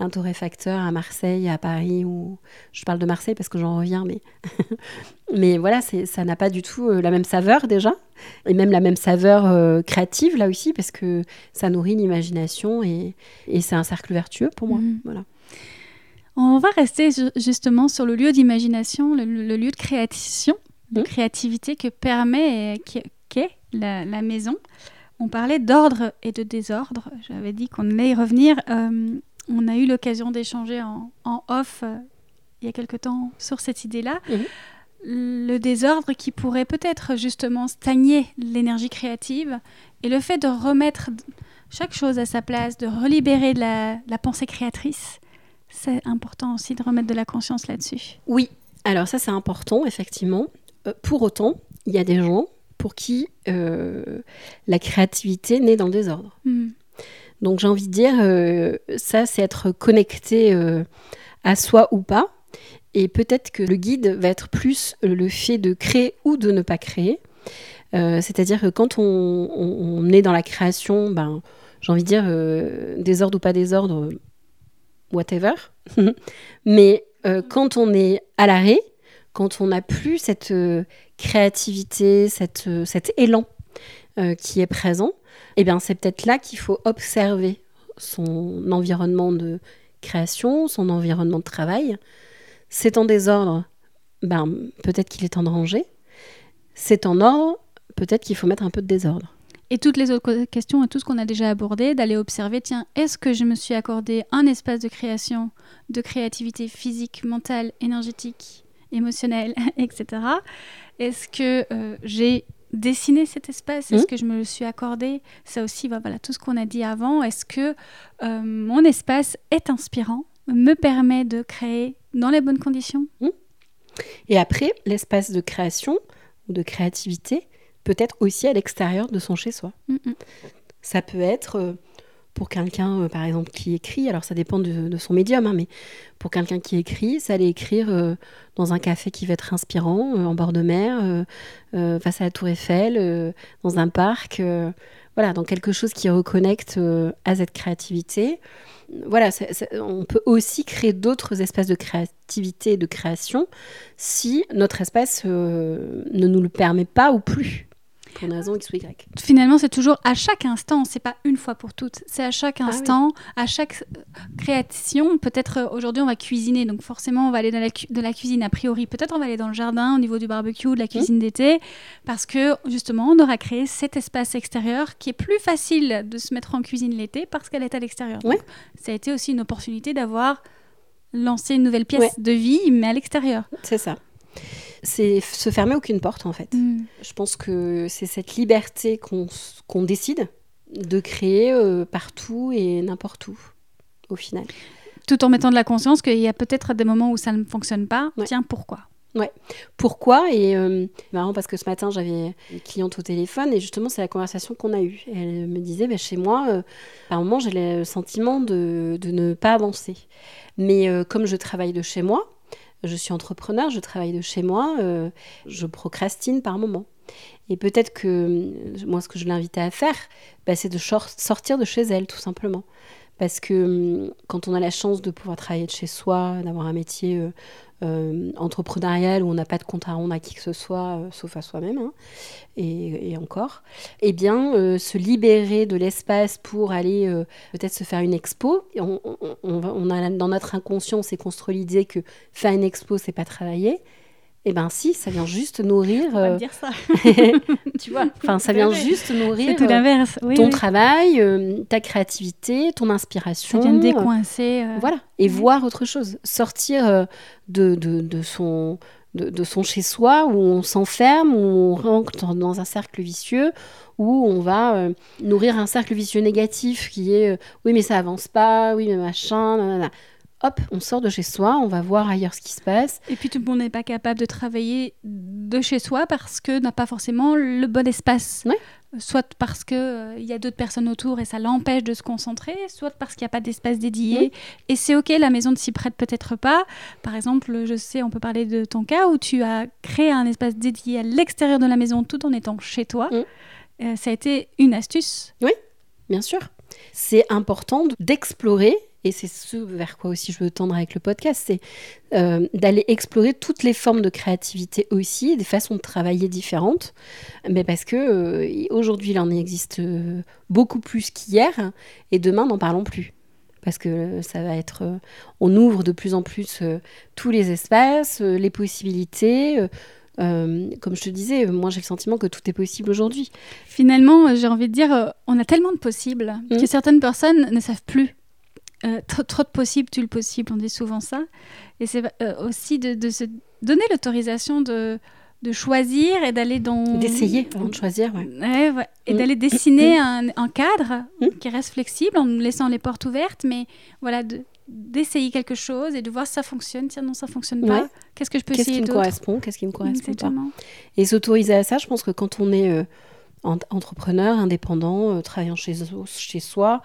un torréfacteur à Marseille, à Paris, ou je parle de Marseille parce que j'en reviens, mais mais voilà, ça n'a pas du tout la même saveur déjà, et même la même saveur créative là aussi parce que ça nourrit l'imagination et, et c'est un cercle vertueux pour moi. Mhm. Voilà. On va rester ju- justement sur le lieu d'imagination, le, le lieu de création, de Mhm. créativité que permet qu'est la, la maison. On parlait d'ordre et de désordre. J'avais dit qu'on allait y revenir. Euh, on a eu l'occasion d'échanger en, en off euh, il y a quelque temps sur cette idée-là. Mhm. Le désordre qui pourrait peut-être justement stagner l'énergie créative et le fait de remettre chaque chose à sa place, de relibérer de la, la pensée créatrice, c'est important aussi de remettre de la conscience là-dessus. Oui, alors ça c'est important, effectivement. Euh, pour autant, il y a des gens pour qui euh, la créativité naît dans le désordre. Hmm. Donc j'ai envie de dire, euh, ça c'est être connecté euh, à soi ou pas. Et peut-être que le guide va être plus le fait de créer ou de ne pas créer. C'est-à-dire que quand on, on- on est dans la création, ben, j'ai envie de dire, désordre ou pas désordre, whatever. Mais quand on est à l'arrêt, quand on n'a plus cette euh, créativité, cette, euh, cet élan euh, qui est présent, eh bien c'est peut-être là qu'il faut observer son environnement de création, son environnement de travail. C'est en désordre, ben, peut-être qu'il est temps de ranger. C'est en ordre, peut-être qu'il faut mettre un peu de désordre. Et toutes les autres questions et tout ce qu'on a déjà abordé, d'aller observer, tiens, est-ce que je me suis accordé un espace de création, de créativité physique, mentale, énergétique, émotionnelle, etc. Est-ce que euh, j'ai dessiné cet espace? Est-ce Mhm. que je me le suis accordé? Ça aussi, bah, voilà, tout ce qu'on a dit avant. Est-ce que euh, mon espace est inspirant, me permet de créer dans les bonnes conditions? Et après, l'espace de création ou de créativité peut être aussi à l'extérieur de son chez-soi. Ça peut être, euh, pour quelqu'un, euh, par exemple, qui écrit, alors ça dépend de, son médium, hein, mais pour quelqu'un qui écrit, ça allait écrire euh, dans un café qui va être inspirant, en bord de mer, face à la Tour Eiffel, dans un parc, voilà, dans quelque chose qui reconnecte à cette créativité. Voilà, on peut aussi créer d'autres espaces de créativité et de création si notre espace ne nous le permet pas ou plus pour une raison X ou Y. Finalement, c'est toujours à chaque instant, c'est pas une fois pour toutes, c'est à chaque ah instant, à chaque euh, création. Peut-être euh, aujourd'hui on va cuisiner, donc forcément on va aller dans la, de la cuisine a priori. Peut-être on va aller dans le jardin au niveau du barbecue, de la cuisine mmh. d'été, parce que justement on aura créé cet espace extérieur qui est plus facile de se mettre en cuisine l'été parce qu'elle est à l'extérieur. Ça a été aussi une opportunité d'avoir lancé une nouvelle pièce de vie, mais à l'extérieur. C'est ça c'est se fermer aucune porte en fait. Mm. Je pense que c'est cette liberté qu'on décide de créer euh, partout et n'importe où au final. Tout en mettant de la conscience qu'il y a peut-être des moments où ça ne fonctionne pas. Tiens, pourquoi? Ouais. Pourquoi? Et euh, marrant parce que ce matin j'avais une cliente au téléphone et justement c'est la conversation qu'on a eue. Elle me disait bah, chez moi, euh, à un moment j'ai le sentiment de, de, ne pas avancer. Mais comme je travaille de chez moi, je suis entrepreneur, je travaille de chez moi, euh, je procrastine par moment. Et peut-être que euh, moi, ce que je l'invitais à faire, bah, c'est de sortir de chez elle, tout simplement. Parce que hum, quand on a la chance de pouvoir travailler de chez soi, d'avoir un métier euh, euh, entrepreneuriale où on n'a pas de compte à rendre à qui que ce soit, euh, sauf à soi-même, hein, et, encore, eh bien, se libérer de l'espace pour aller peut-être se faire une expo. On, on, a dans notre inconscient, on s'est construit l'idée que faire une expo, c'est pas travailler. Eh ben si, ça vient juste nourrir. Euh... dire ça. tu vois, enfin ça vient juste nourrir. tout l'inverse. ton travail, euh, ta créativité, ton inspiration. Ça vient décoincer. Euh, voilà. Et voir autre chose, sortir euh, de, de, de, son de, son chez soi où on s'enferme, où on rentre dans un cercle vicieux, où on va nourrir un cercle vicieux négatif qui est oui mais ça avance pas, oui mais machin, nanana hop, on sort de chez soi, on va voir ailleurs ce qui se passe. Et puis tout le monde n'est pas capable de travailler de chez soi parce que n'a pas forcément le bon espace. Soit parce qu'il euh, y a d'autres personnes autour et ça l'empêche de se concentrer, soit parce qu'il n'y a pas d'espace dédié. Et c'est OK, la maison ne s'y prête peut-être pas. Par exemple, je sais, on peut parler de ton cas où tu as créé un espace dédié à l'extérieur de la maison tout en étant chez toi. Euh, ça a été une astuce. Oui, bien sûr. C'est important d'explorer et c'est ce vers quoi aussi je veux tendre avec le podcast, c'est euh, d'aller explorer toutes les formes de créativité aussi, des façons de travailler différentes, mais parce que euh, aujourd'hui il en existe euh, beaucoup plus qu'hier, et demain n'en parlons plus. Parce que ça va être. on ouvre de plus en plus tous les espaces, les possibilités. comme je te disais, moi j'ai le sentiment que tout est possible aujourd'hui. Finalement, j'ai envie de dire, on a tellement de possibles mmh. que certaines personnes ne savent plus euh, trop, de possible, tu le possible, on dit souvent ça. Et c'est euh, aussi de, se donner l'autorisation de, de choisir et d'aller dans... D'essayer avant de choisir, ouais. Et mm. d'aller dessiner mm. un, cadre mm. qui reste flexible en laissant les portes ouvertes, mais voilà, d'essayer quelque chose et de voir si ça fonctionne. Tiens, non, ça fonctionne pas. Qu'est-ce que je peux essayer Qu'est-ce qui me correspond Qu'est-ce qui me correspond pas Et s'autoriser à ça, je pense que quand on est euh, entrepreneur, indépendant, travaillant chez, chez soi,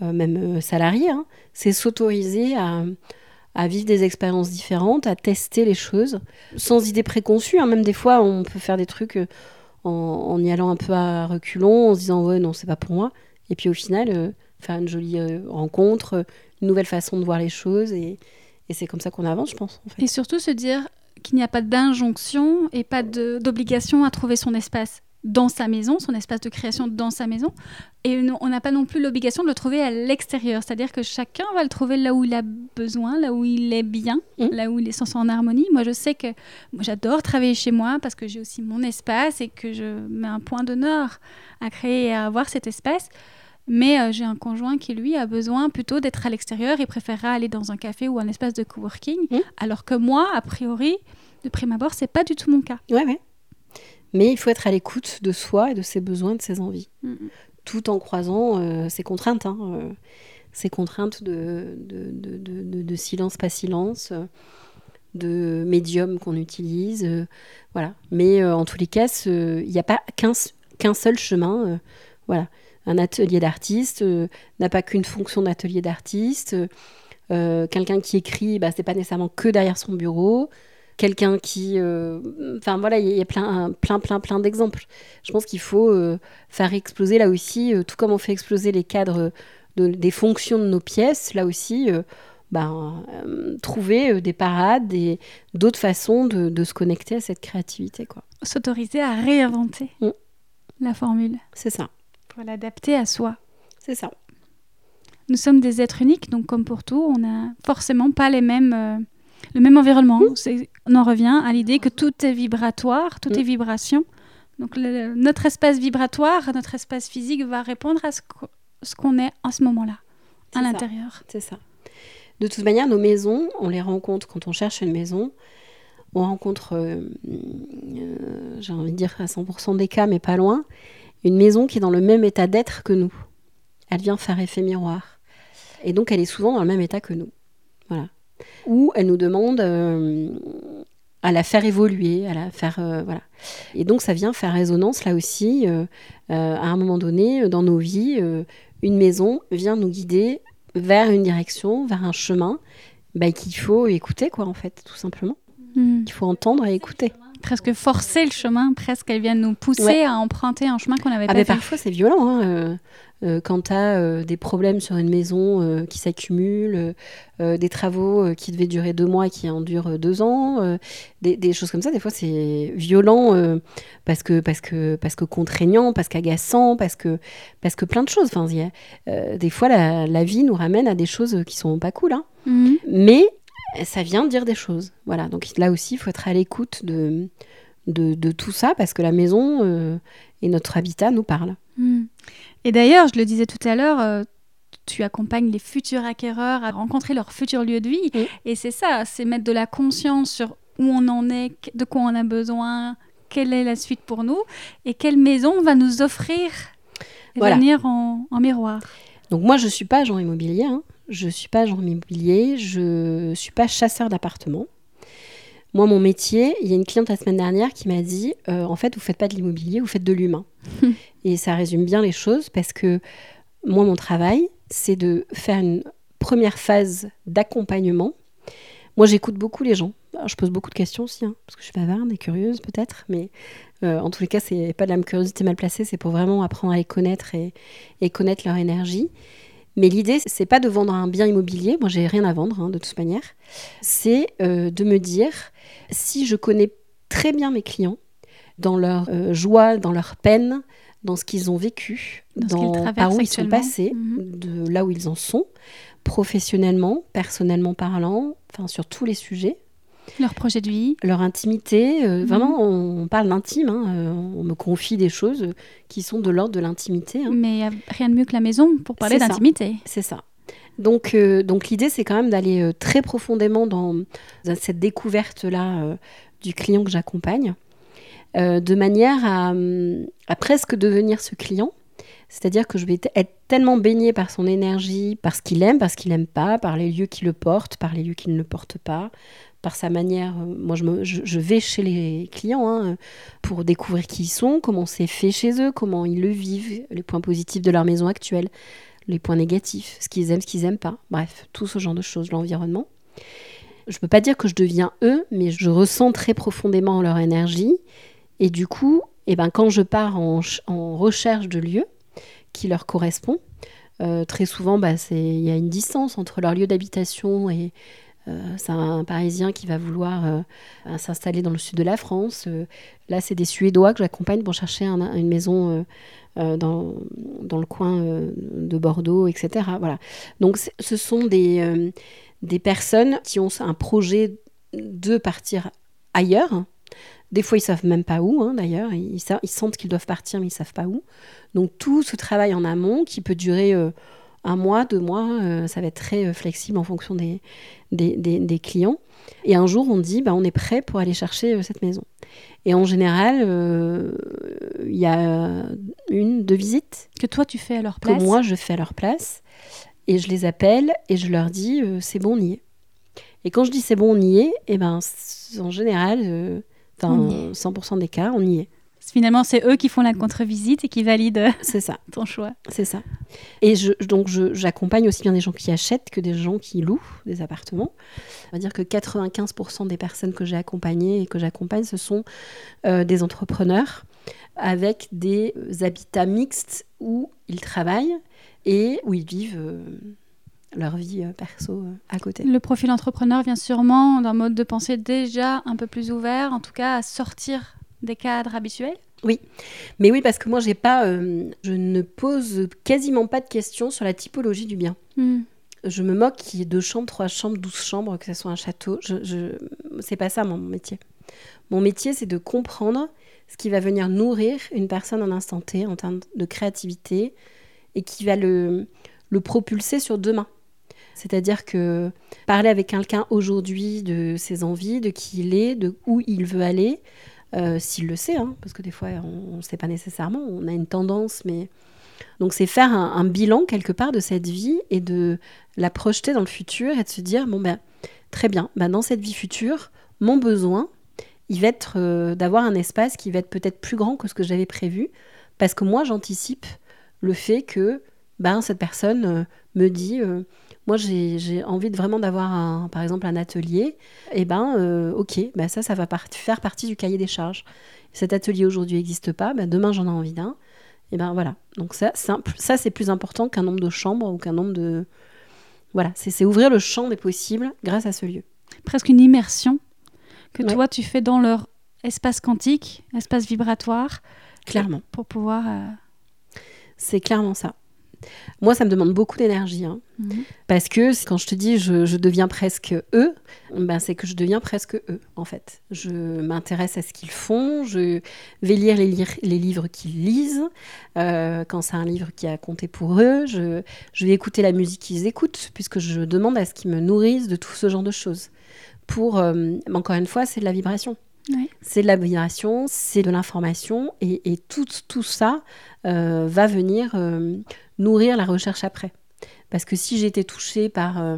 même euh, salarié, hein, c'est s'autoriser à, vivre des expériences différentes, à tester les choses, sans idée préconçue. Hein. Même des fois, on peut faire des trucs euh, en, y allant un peu à reculons, en se disant ouais non, c'est pas pour moi. Et puis au final, faire une jolie rencontre, une nouvelle façon de voir les choses, et, c'est comme ça qu'on avance, je pense. Et surtout se dire qu'il n'y a pas d'injonction et pas d'obligation à trouver son espace dans sa maison, son espace de création dans sa maison. Et on n'a pas non plus l'obligation de le trouver à l'extérieur. C'est-à-dire que chacun va le trouver là où il a besoin, là où il est bien, mmh. là où il est sans en harmonie. Moi, je sais que j'adore travailler chez moi parce que j'ai aussi mon espace et que je mets un point d'honneur à créer et à avoir cet espace. Mais euh, j'ai un conjoint qui, lui, a besoin plutôt d'être à l'extérieur et préférera aller dans un café ou un espace de coworking. Mmh. Alors que moi, a priori, de prime abord, c'est pas du tout mon cas. Ouais, ouais. Mais il faut être à l'écoute de soi et de ses besoins, de ses envies, tout en croisant euh, ses contraintes, hein, euh, ses contraintes de, de, silence, pas silence, de médium qu'on utilise. Euh, voilà. Mais en tous les cas, il n'y a pas qu'un seul chemin. voilà. un atelier d'artiste n'a pas qu'une fonction d'atelier d'artiste. Quelqu'un qui écrit, bah, c'est pas nécessairement que derrière son bureau quelqu'un qui enfin voilà il y, a plein plein plein plein d'exemples je pense qu'il faut faire exploser là aussi tout comme on fait exploser les cadres des fonctions de nos pièces là aussi ben, euh, trouver euh, des parades et d'autres façons de, se connecter à cette créativité. quoi. S'autoriser à réinventer mm. la formule. C'est ça. Pour l'adapter à soi. C'est ça. Nous sommes des êtres uniques, donc comme pour tout, on n'a forcément pas les mêmes, euh, le même environnement. Mm. On en revient à l'idée que tout est vibratoire, tout mm. est vibration. Donc notre espace vibratoire, notre espace physique va répondre à ce qu'on est en ce moment-là, à l'intérieur. C'est ça. De toute manière, nos maisons, on les rencontre quand on cherche une maison. On rencontre, euh, euh, j'ai envie de dire à 100% des cas, mais pas loin, une maison qui est dans le même état d'être que nous. Elle vient faire effet miroir. Et donc, elle est souvent dans le même état que nous. Voilà. Ou elle nous demande euh, à la faire évoluer, à la faire. voilà. Et donc, ça vient faire résonance là aussi. à un moment donné, dans nos vies, une maison vient nous guider vers une direction, vers un chemin bah, qu'il faut écouter, quoi, en fait, tout simplement. Hmm. Il faut entendre et écouter. Presque forcer le chemin, presque elle vient nous pousser à emprunter un chemin qu'on n'avait ah, pas. Parfois, c'est violent. Hein, euh, euh, quand tu as euh, des problèmes sur une maison qui s'accumulent, des travaux qui devaient durer deux mois et qui en durent deux ans, des, choses comme ça, des fois c'est violent parce, que, parce, que, parce que contraignant, parce qu'agaçant, parce que, parce que plein de choses. Enfin, des fois, la, vie nous ramène à des choses qui sont pas cool. Hein. Mhm. Mais ça vient dire des choses. Voilà, donc là aussi, il faut être à l'écoute de, de, tout ça parce que la maison et notre habitat nous parlent. Mhm. Et d'ailleurs, je le disais tout à l'heure, euh, tu accompagnes les futurs acquéreurs à rencontrer leur futur lieu de vie. Et c'est ça, c'est mettre de la conscience sur où on en est, de quoi on a besoin, quelle est la suite pour nous et quelle maison va nous offrir venir en, miroir. Donc moi, je ne suis pas agent immobilier. Hein. Je ne suis pas agent immobilier. Je ne suis pas chasseur d'appartements. Moi, mon métier, il y a une cliente la semaine dernière qui m'a dit euh, en fait, vous faites pas de l'immobilier, vous faites de l'humain. et ça résume bien les choses parce que moi, mon travail, c'est de faire une première phase d'accompagnement. Moi, j'écoute beaucoup les gens. je pose beaucoup de questions aussi, hein, parce que je suis bavarde et curieuse peut-être, mais euh, en tous les cas, c'est pas de la curiosité mal placée, c'est pour vraiment apprendre à les connaître et, et connaître leur énergie. Mais l'idée, c'est pas de vendre un bien immobilier. Moi, j'ai rien à vendre hein, de toute manière. C'est euh, de me dire si je connais très bien mes clients dans leur euh, joie, dans leur peine, dans ce qu'ils ont vécu, dans, par où ils sont passés, mhm. de là où ils en sont, professionnellement, personnellement parlant, enfin sur tous les sujets. Leur projet de vie. Leur intimité. Euh, mhm. Vraiment, on, parle d'intime. Hein, euh, on me confie des choses qui sont de l'ordre de l'intimité. Hein. Mais a rien de mieux que la maison pour parler d'intimité. C'est ça. Donc, euh, donc l'idée, c'est quand même d'aller très profondément dans, cette découverte-là du client que j'accompagne, de manière à, à, presque devenir ce client. C'est-à-dire que je vais être tellement baigné par son énergie, par ce qu'il aime, par ce qu'il n'aime pas, par les lieux qui le portent, par les lieux qui ne le portent pas, par sa manière. Euh, moi, je, vais chez les clients hein, pour découvrir qui ils sont, comment c'est fait chez eux, comment ils le vivent, les points positifs de leur maison actuelle, les points négatifs, ce qu'ils aiment, ce qu'ils n'aiment pas. Bref, tout ce genre de choses, l'environnement. Je ne peux pas dire que je deviens eux, mais je ressens très profondément leur énergie. Et du coup, eh ben, quand je pars en, recherche de lieux qui leur correspondent, euh, très souvent, bah, il y a une distance entre leur lieu d'habitation et, c'est un Parisien qui va vouloir euh, s'installer dans le sud de la France. Euh, là, c'est des Suédois que j'accompagne pour chercher une maison dans, le coin de Bordeaux, etc. Voilà. Donc, ce sont des, des personnes qui ont un projet de partir ailleurs. Des fois, ils savent même pas où, hein, d'ailleurs. Ils, ils, sentent qu'ils doivent partir, mais ils savent pas où. Donc, tout ce travail en amont qui peut durer un mois, deux mois, euh, ça va être très euh, flexible en fonction des, des, clients. Et un jour, on dit, bah, on est prêt pour aller chercher euh, cette maison. Et en général, il y a une, deux visites. Que toi, tu fais à leur place Que moi, je fais à leur place. Et je les appelle et je leur dis, c'est bon, on y est. Et quand je dis c'est bon, on y est, et eh ben, en général, dans 100% des cas, on y est. Finalement, c'est eux qui font la contre-visite et qui valident C'est ça. ton choix. C'est ça. Et je, donc, je- j'accompagne aussi bien des gens qui achètent que des gens qui louent des appartements. On va dire que 95% des personnes que j'ai accompagnées et que j'accompagne, ce sont euh, des entrepreneurs avec des habitats mixtes où ils travaillent et où ils vivent euh, leur vie euh, perso euh, à côté. Le profil entrepreneur vient sûrement d'un mode de pensée déjà un peu plus ouvert, en tout cas à sortir des cadres habituels? Mais oui, parce que moi, j'ai pas, euh, je ne pose quasiment pas de questions sur la typologie du bien. Je me moque qu'il y ait deux chambres, trois chambres, douze chambres, que ce soit un château. Je, je... C'est pas ça mon métier. Mon métier, c'est de comprendre ce qui va venir nourrir une personne en instant T en termes de créativité et qui va le, le propulser sur demain. C'est-à-dire que parler avec quelqu'un aujourd'hui de ses envies, de qui il est, de où il veut aller, euh, s'il le sait, hein, parce que des fois on ne sait pas nécessairement, on a une tendance, mais donc c'est faire un, bilan quelque part de cette vie et de la projeter dans le futur et de se dire bon ben très bien, ben, dans cette vie future, mon besoin, il va être euh, d'avoir un espace qui va être peut-être plus grand que ce que j'avais prévu, parce que moi j'anticipe le fait que ben cette personne euh, me dit moi j'ai envie de vraiment d'avoir un, par exemple un atelier, et ben euh, ok, ben ça ça va part- faire partie du cahier des charges. Cet atelier aujourd'hui n'existe pas, ben demain j'en ai envie d'un. Et ben voilà. Donc ça, ça c'est plus important qu'un nombre de chambres ou qu'un nombre de voilà, c'est c'est ouvrir le champ des possibles grâce à ce lieu. Presque une immersion que Ouais. toi tu fais dans leur espace quantique, espace vibratoire, Clairement, pour pouvoir. euh, c'est clairement ça. Moi, ça me demande beaucoup d'énergie, hein, mhm. parce que quand je te dis je, je deviens presque eux, ben c'est que je deviens presque eux en fait. Je m'intéresse à ce qu'ils font, je vais lire les, livres qu'ils lisent, euh, quand c'est un livre qui a compté pour eux, je, je vais écouter la musique qu'ils écoutent, puisque je demande à ce qu'ils me nourrissent de tout ce genre de choses. Pour, euh, encore une fois, c'est de la vibration. C'est de la vibration, c'est de l'information, et, et tout, tout ça euh, va venir nourrir la recherche après. Parce que si été touchée par euh,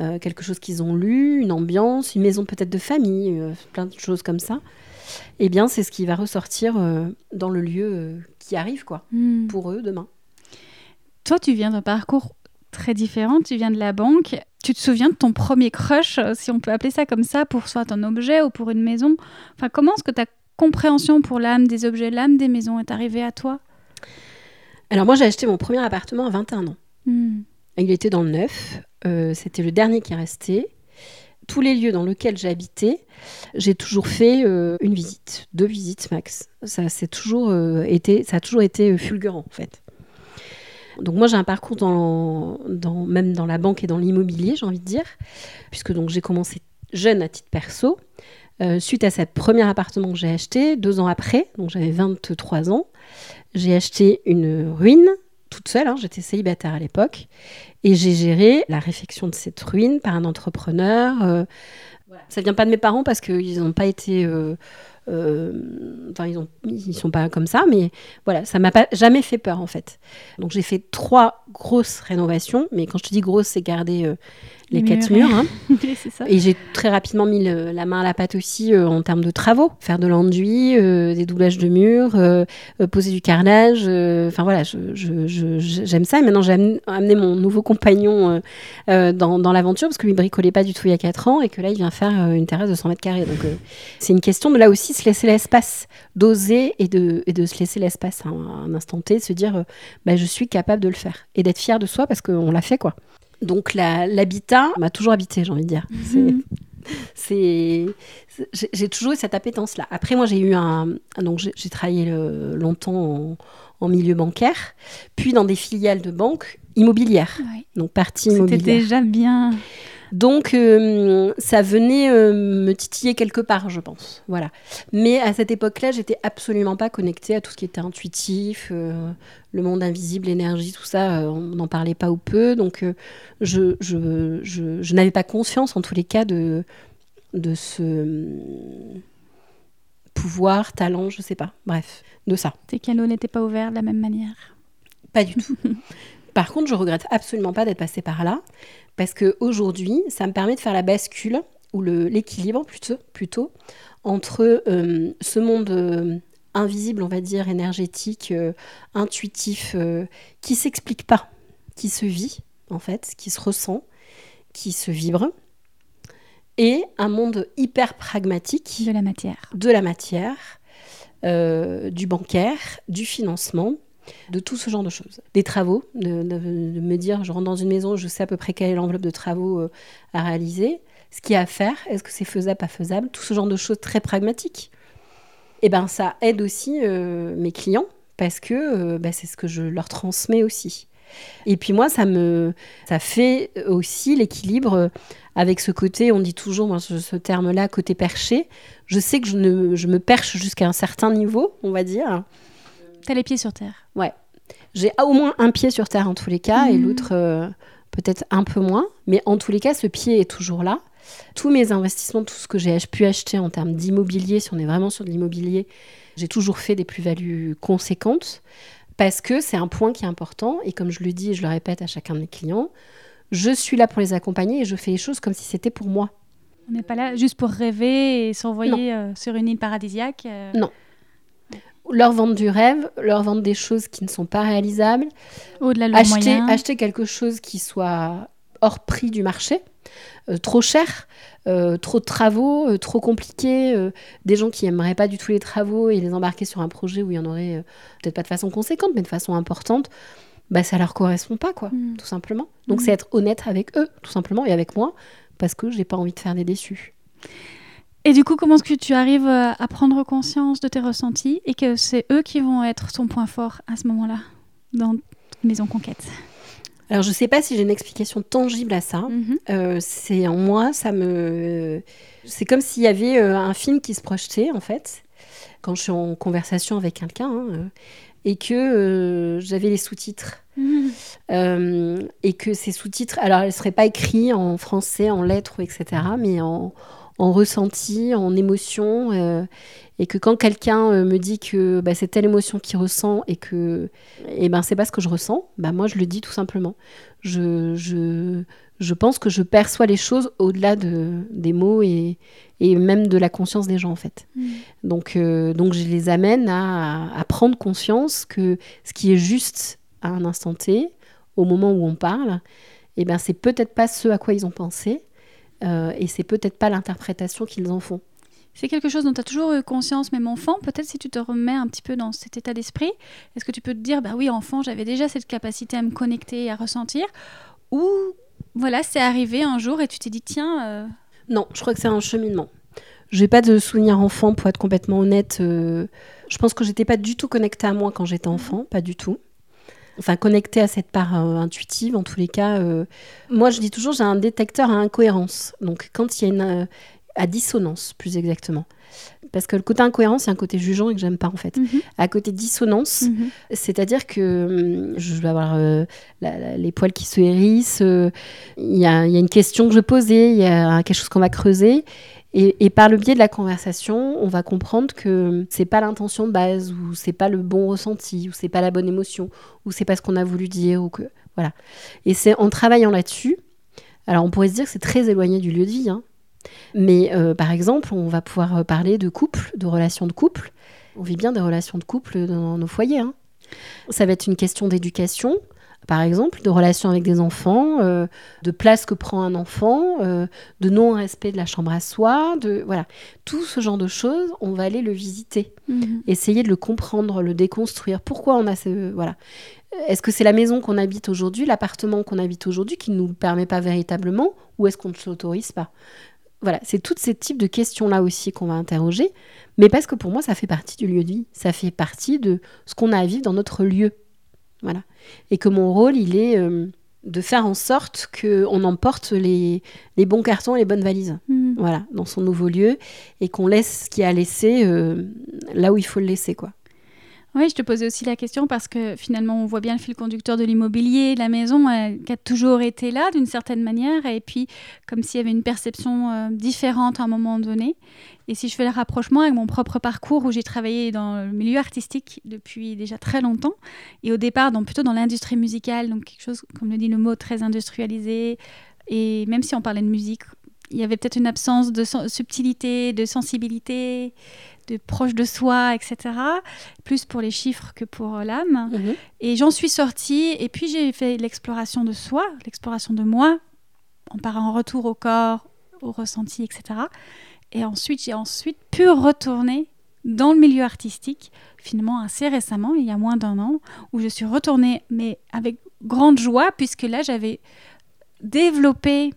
euh, quelque chose qu'ils ont lu, une ambiance, une maison peut-être de famille, euh, plein de choses comme ça, eh bien c'est ce qui va ressortir dans le lieu qui arrive quoi, Hmm. pour eux demain. Toi, tu viens d'un parcours très différent. Tu viens de la banque. Tu te souviens de ton premier crush, si on peut appeler ça comme ça, pour soit un objet ou pour une maison? Enfin, comment est-ce que ta compréhension pour l'âme des objets, l'âme des maisons est arrivée à toi? Alors moi j'ai acheté mon premier appartement à 21 ans. Hmm. Il était dans le neuf, euh, c'était le dernier qui restait. Tous les lieux dans lesquels habité, j'ai toujours fait euh, une visite, deux visites max. Ça, c'est toujours, euh, été, ça a toujours été fulgurant en fait. Donc moi j'ai un parcours dans, dans- même dans la banque et dans l'immobilier, j'ai envie de dire, puisque donc j'ai commencé jeune à titre perso. Euh, suite à ce premier appartement que j'ai acheté, deux ans après, donc j'avais 23 ans, j'ai acheté une ruine toute seule, hein, j'étais célibataire à l'époque, et j'ai géré la réfection de cette ruine par un entrepreneur. euh, Ça vient pas de mes parents parce qu'ils n'ont pas été... euh, Enfin, ils, ont, ils sont pas comme ça, mais voilà, ça m'a pas jamais fait peur en fait. Donc j'ai fait trois grosses rénovations, mais quand je te dis grosse, c'est garder euh, les quatre murs. murs. hein. Ça. Et j'ai très rapidement mis le- la main à la pâte aussi euh, en termes de travaux. Faire de l'enduit, euh, des doublages de murs, euh, euh, poser du carrelage. euh, Enfin voilà, je- je- je- je- j'aime ça. Et maintenant, j'ai amené, amené mon nouveau compagnon euh, euh, dans, dans l'aventure parce que lui bricolait pas du tout il y a 4 ans et que là, il vient faire euh, une terrasse de 100 mètres carrés. Donc euh, c'est une question de là aussi se laisser l'espace, d'oser et de, et de se laisser l'espace à un, à un instant T, de se dire euh, bah, je suis capable de le faire et d'être fier de soi parce qu'on l'a fait quoi. Donc l'habitat m'a toujours habité, j'ai envie de dire. C'est- Mhm. c'est j'ai toujours eu cette appétence là après moi j'ai eu un donc j'ai travaillé le- longtemps en, en milieu bancaire puis dans des filiales de banques immobilières donc partie C'était immobilière déjà bien. Donc euh, ça venait euh, me titiller quelque part je pense voilà mais à cette époque là j'étais absolument pas connectée à tout ce qui était intuitif euh, le monde invisible l'énergie tout ça on n'en parlait pas ou peu donc je, je, je, je n'avais pas conscience en tous les cas de, de ce pouvoir, talent, je sais pas, bref, de ça. Tes canaux n'étaient pas ouverts de la même manière? Pas du tout. Par contre, je regrette absolument pas d'être passée par là, parce que aujourd'hui, ça me permet de faire la bascule, ou l'équilibre plutôt, plutôt, entre euh, ce monde euh, invisible, on va dire, énergétique, euh, intuitif, qui s'explique pas, qui se vit, en fait, qui se ressent, qui se vibre, et un monde hyper pragmatique. De la matière. De la matière, du bancaire, du financement, de tout ce genre de choses. Des travaux, de, me dire, je rentre dans une maison, je sais à peu près quelle est l'enveloppe de travaux à réaliser, ce qu'il y a à faire, est-ce que c'est faisable, pas faisable, tout ce genre de choses très pragmatiques et eh ben ça aide aussi euh, mes clients parce que euh, bah, c'est ce que je leur transmets aussi. Et puis moi, ça me, ça fait aussi l'équilibre avec ce côté, on dit toujours moi, ce, terme-là, côté perché. Je sais que je, ne, je me perche jusqu'à un certain niveau, on va dire. T'as les pieds sur terre. Ouais. J'ai au moins un pied sur terre en tous les cas, et mmh. l'autre euh, peut-être un peu moins. Mais en tous les cas, ce pied est toujours là. Tous mes investissements, tout ce que j'ai pu acheter en termes d'immobilier, si on est vraiment sur de l'immobilier, j'ai toujours fait des plus-values conséquentes parce que c'est un point qui est important. Et comme je le dis et je le répète à chacun de mes clients, je suis là pour les accompagner et je fais les choses comme si c'était pour moi. On n'est pas là juste pour rêver et s'envoyer euh, sur une île paradisiaque. Euh. Non. Leur vendre du rêve, leur vendre des choses qui ne sont pas réalisables. Au-delà acheter, acheter quelque chose qui soit hors prix du marché. Euh, trop cher, euh, trop de travaux, euh, trop compliqués, des gens qui n'aimeraient pas du tout les travaux et les embarquer sur un projet où il y en aurait peut-être pas de façon conséquente, mais de façon importante, bah ça leur correspond pas, quoi, mm. tout simplement. Donc mm. c'est être honnête avec eux, tout simplement, et avec moi, parce que j'ai pas envie de faire des déçus. Et du coup, comment est-ce que tu arrives à prendre conscience de tes ressentis et que c'est eux qui vont être ton point fort à ce moment-là dans Maison Conquête? Alors, je ne sais pas si j'ai une explication tangible à ça. Mhm. Euh, c'est en moi, ça me. C'est comme s'il y avait euh, un film qui se projetait, en fait, quand je suis en conversation avec quelqu'un, hein, euh, et que j'avais les sous-titres. Mhm. et que ces sous-titres, alors, elles ne seraient pas écrits en français, en lettres, etc., mais en, en ressenti, en émotion et que quand quelqu'un euh, me dit que bah, c'est telle émotion qu'il ressent et que et ben c'est pas ce que je ressens, bah, moi je le dis tout simplement. Je, je, je pense que je perçois les choses au-delà de, des mots et, et même de la conscience des gens en fait. Mm. Donc, euh, donc je les amène à, à, prendre conscience que ce qui est juste à un instant T, au moment où on parle, et ben c'est peut-être pas ce à quoi ils ont pensé euh, et c'est peut-être pas l'interprétation qu'ils en font. C'est quelque chose dont tu as toujours eu conscience, même enfant. Peut-être si tu te remets un petit peu dans cet état d'esprit, est-ce que tu peux te dire, bah oui, enfant, j'avais déjà cette capacité à me connecter et à ressentir Ou voilà, c'est arrivé un jour et tu t'es dit, tiens. Euh, non, je crois que c'est un cheminement. Je n'ai pas de souvenirs enfant, pour être complètement honnête. Euh, je pense que j'étais pas du tout connectée à moi quand j'étais enfant, pas du tout. Enfin, connectée à cette part euh, intuitive, en tous les cas. Moi, je dis toujours, j'ai un détecteur à incohérence. Donc, quand il y a une, à dissonance, plus exactement. Parce que le côté incohérent, c'est un côté jugeant et que j'aime pas en fait. Mhm. À côté dissonance, mhm. c'est-à-dire que hum, je vais avoir euh, les poils qui se hérissent, euh, il y, a une question que je posais, il y a quelque chose qu'on va creuser. Et, par le biais de la conversation, on va comprendre que c'est pas l'intention de base, ou c'est pas le bon ressenti, ou c'est pas la bonne émotion, ou c'est pas ce qu'on a voulu dire, ou que voilà. Et c'est en travaillant là-dessus. Alors on pourrait se dire que c'est très éloigné du lieu de vie, hein, mais euh, par exemple, on va pouvoir parler de couple, de relations de couple. On vit bien des relations de couple dans nos foyers. Hein. Ça va être une question d'éducation, par exemple, de relations avec des enfants, euh, de place que prend un enfant, de non-respect de la chambre à soi, de voilà, tout ce genre de choses, on va aller le visiter, mhm. essayer de le comprendre, le déconstruire. Pourquoi on a ce voilà Est-ce que c'est la maison qu'on habite aujourd'hui, l'appartement qu'on habite aujourd'hui qui ne nous permet pas véritablement, ou est-ce qu'on ne s'autorise pas? Voilà, c'est tous ces types de questions-là aussi qu'on va interroger, mais parce que pour moi, ça fait partie du lieu de vie, ça fait partie de ce qu'on a à vivre dans notre lieu. Voilà. Et que mon rôle, il est euh, de faire en sorte qu'on emporte les, les, bons cartons, les bonnes valises, mmh. voilà, dans son nouveau lieu, et qu'on laisse ce qui a laissé euh, là où il faut le laisser, quoi. Oui, je te posais aussi la question parce que finalement, on voit bien le fil conducteur de l'immobilier, la maison, qui a toujours été là d'une certaine manière, et puis comme s'il y avait une perception euh, différente à un moment donné. Et si je fais le rapprochement avec mon propre parcours où j'ai travaillé dans le milieu artistique depuis déjà très longtemps, et au départ donc plutôt dans l'industrie musicale, donc quelque chose, comme le dit le mot, très industrialisé, et même si on parlait de musique, il y avait peut-être une absence de subtilité, de sensibilité, de proche de soi, etc. Plus pour les chiffres que pour l'âme. Mhm. Et j'en suis sortie, et puis j'ai fait l'exploration de soi, l'exploration de moi, en parlant en retour au corps, au ressenti, etc. Et ensuite, j'ai ensuite pu retourner dans le milieu artistique, finalement assez récemment, il y a moins d'un an, où je suis retournée, mais avec grande joie, puisque là, j'avais développé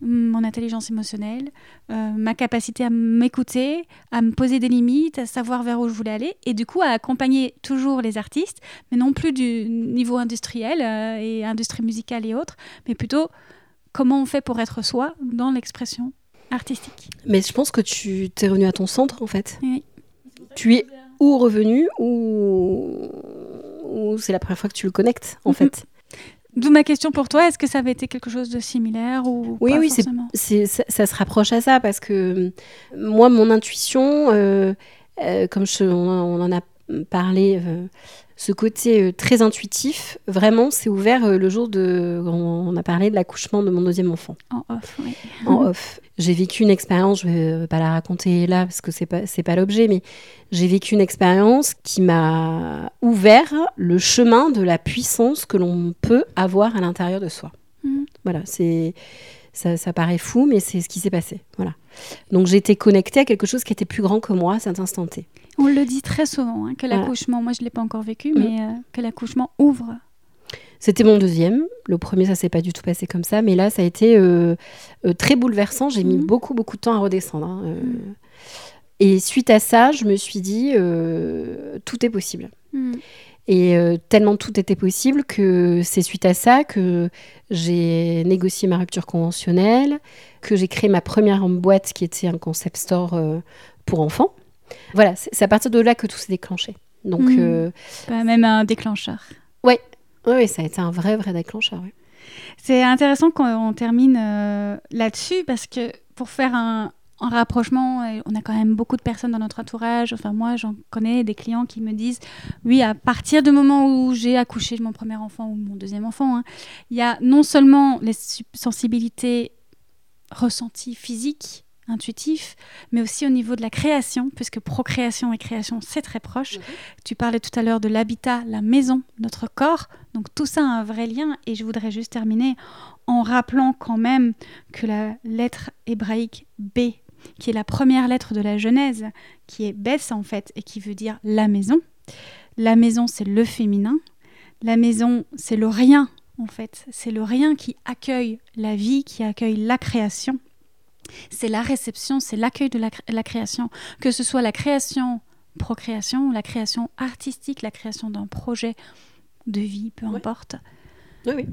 mon intelligence émotionnelle, euh, ma capacité à m'écouter, à me poser des limites, à savoir vers où je voulais aller, et du coup à accompagner toujours les artistes, mais non plus du niveau industriel euh, et industrie musicale et autres, mais plutôt comment on fait pour être soi dans l'expression artistique. Mais je pense que tu t'es revenu à ton centre en fait. Tu es ou revenu ou, ou c'est la première fois que tu le connectes en fait. D'où ma question pour toi, est-ce que ça avait été quelque chose de similaire ou Oui, pas oui, c'est, ça, ça, se rapproche à ça parce que moi, mon intuition, euh, euh, comme je, on, en a parlé, euh, ce côté très intuitif, vraiment, c'est ouvert le jour de. On, a parlé de l'accouchement de mon deuxième enfant. En off, oui. En off j'ai vécu une expérience, je ne vais pas la raconter là parce que c'est pas c'est pas l'objet, mais j'ai vécu une expérience qui m'a ouvert le chemin de la puissance que l'on peut avoir à l'intérieur de soi. Mhm. Voilà, c'est ça, ça, paraît fou, mais c'est ce qui s'est passé. Voilà. Donc j'étais connectée à quelque chose qui était plus grand que moi à cet instant T. On le dit très souvent, hein, que l'accouchement, moi je ne l'ai pas encore vécu, mm. mais euh, que l'accouchement ouvre c'était mon deuxième. Le premier, ça s'est pas du tout passé comme ça, mais là, ça a été euh, euh, très bouleversant. J'ai mis mhm. beaucoup, beaucoup de temps à redescendre. Hein, euh. mhm. Et suite à ça, je me suis dit, tout est possible. Et tellement tout était possible que c'est suite à ça que j'ai négocié ma rupture conventionnelle, que j'ai créé ma première boîte qui était un concept store pour enfants. Voilà, c'est à partir de là que tout s'est déclenché. Donc, même un déclencheur. Ouais, oui, ça a été un vrai, vrai déclencheur. C'est intéressant qu'on termine euh, là-dessus parce que pour faire un, rapprochement, on a quand même beaucoup de personnes dans notre entourage. Enfin, moi, j'en connais des clients qui me disent oui, à partir du moment où j'ai accouché de mon premier enfant ou mon deuxième enfant, hein, il y a non seulement les sensibilités ressenties physiques intuitif, mais aussi au niveau de la création, puisque procréation et création, c'est très proche. Mhm. Tu parlais tout à l'heure de l'habitat, la maison, notre corps. Donc tout ça a un vrai lien. Et je voudrais juste terminer en rappelant quand même que la lettre hébraïque B, qui est la première lettre de la Genèse, qui est Bess en fait, et qui veut dire la maison. La maison, c'est le féminin. La maison, c'est le rien en fait. C'est le rien qui accueille la vie, qui accueille la création c'est la réception, c'est l'accueil de la, création, que ce soit la création procréation, la création artistique, la création d'un projet de vie, peu importe. Oui, oui.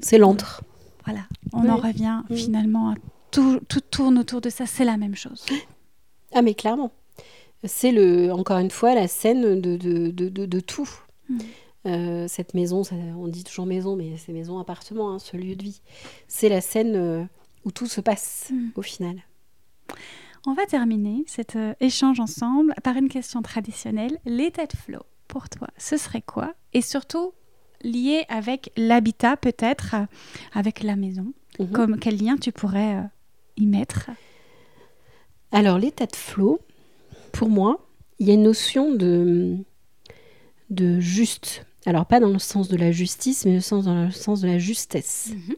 C'est l'antre. Voilà, on en revient finalement à tout, tout tourne autour de ça, c'est la même chose. Ah mais clairement. C'est le encore une fois la scène de, de, de, de tout. Hmm. Euh, cette maison, on dit toujours maison, mais c'est maison appartement, hein, ce lieu de vie. C'est la scène euh, où tout se passe hmm. au final. On va terminer cet euh, échange ensemble par une question traditionnelle. L'état de flow, pour toi, ce serait quoi? Et surtout, lié avec l'habitat peut-être, euh, avec la maison. Mhm. Comme quel lien tu pourrais euh, y mettre? Alors, l'état de flow, pour moi, il y a une notion de, de juste. Alors, pas dans le sens de la justice, mais dans le sens de la justesse. Mhm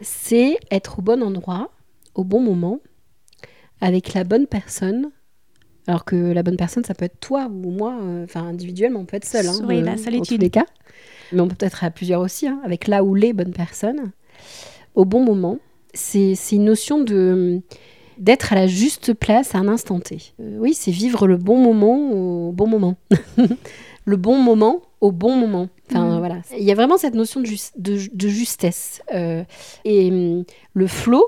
c'est être au bon endroit, au bon moment, avec la bonne personne. Alors que la bonne personne, ça peut être toi ou moi, euh, enfin individuellement, on peut être seul. Hein, oui, la solitude. Les cas. Mais on peut être à plusieurs aussi, hein, avec là ou les bonnes personnes, au bon moment. C'est une notion de d'être à la juste place à un instant T. Euh, oui, c'est vivre le bon moment au bon moment. le bon moment au bon moment. Enfin, mm. voilà. Il y a vraiment cette notion de, de, justesse. Euh, et hum, le flow,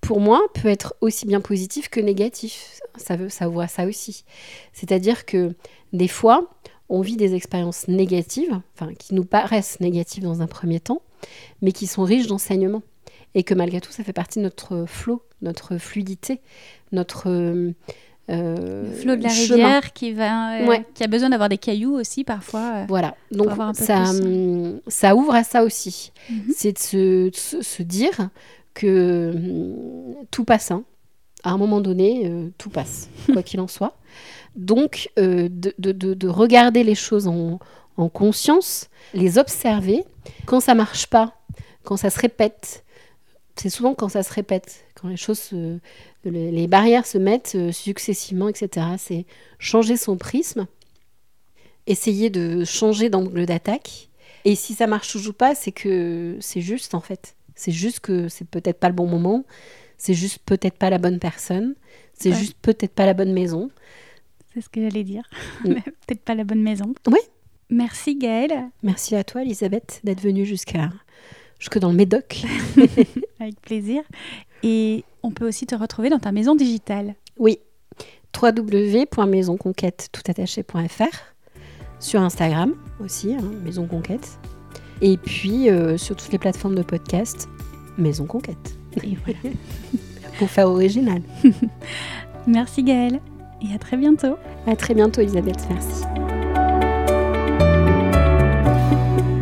pour moi, peut être aussi bien positif que négatif. Ça, veut, ça voit ça aussi. C'est-à-dire que des fois, on vit des expériences négatives, enfin, qui nous paraissent négatives dans un premier temps, mais qui sont riches d'enseignements. Et que malgré tout, ça fait partie de notre flow, notre fluidité, notre hum, euh, le flot de la rivière qui, va, euh, qui a besoin d'avoir des cailloux aussi parfois. Euh, voilà, donc ça, hum, ça ouvre à ça aussi. Mhm. C'est de se, se, dire que hum, tout passe. hein. À un moment donné, tout passe, quoi qu'il en soit. Donc, de, de- de- de regarder les choses en, en conscience, les observer. Quand ça marche pas, quand ça se répète, c'est souvent quand ça se répète, quand les choses, se- les, barrières se mettent euh, successivement, etc. C'est changer son prisme, essayer de changer d'angle d'attaque. Et si ça marche toujours pas, c'est que c'est juste en fait. C'est juste que c'est peut-être pas le bon moment, c'est juste peut-être pas la bonne personne, c'est Ouais. juste peut-être pas la bonne maison. C'est ce que j'allais dire. Mm. Peut-être pas la bonne maison. Oui. Merci Gaëlle. Merci à toi, Elisabeth, d'être venue jusqu'à jusque dans le Médoc. Avec plaisir. Et on peut aussi te retrouver dans ta maison digitale. Oui, www.maisonconquête.toutattaché.fr sur Instagram aussi, hein, Maison Conquête. Et puis euh, sur toutes les plateformes de podcast, Maison Conquête. Et voilà. Pour faire original. Merci Gaëlle. Et à très bientôt. À très bientôt, Elisabeth. Merci.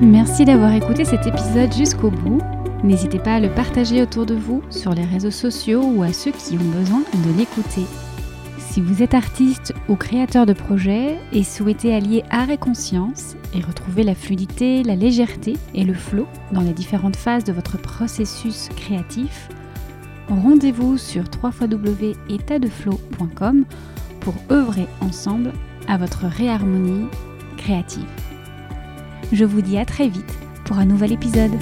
Merci d'avoir écouté cet épisode jusqu'au bout. N'hésitez pas à le partager autour de vous sur les réseaux sociaux ou à ceux qui ont besoin de l'écouter. Si vous êtes artiste ou créateur de projet et souhaitez allier art et conscience et retrouver la fluidité, la légèreté et le flow dans les différentes phases de votre processus créatif, rendez-vous sur www.étatdeflow.com pour œuvrer ensemble à votre réharmonie créative. Je vous dis à très vite pour un nouvel épisode.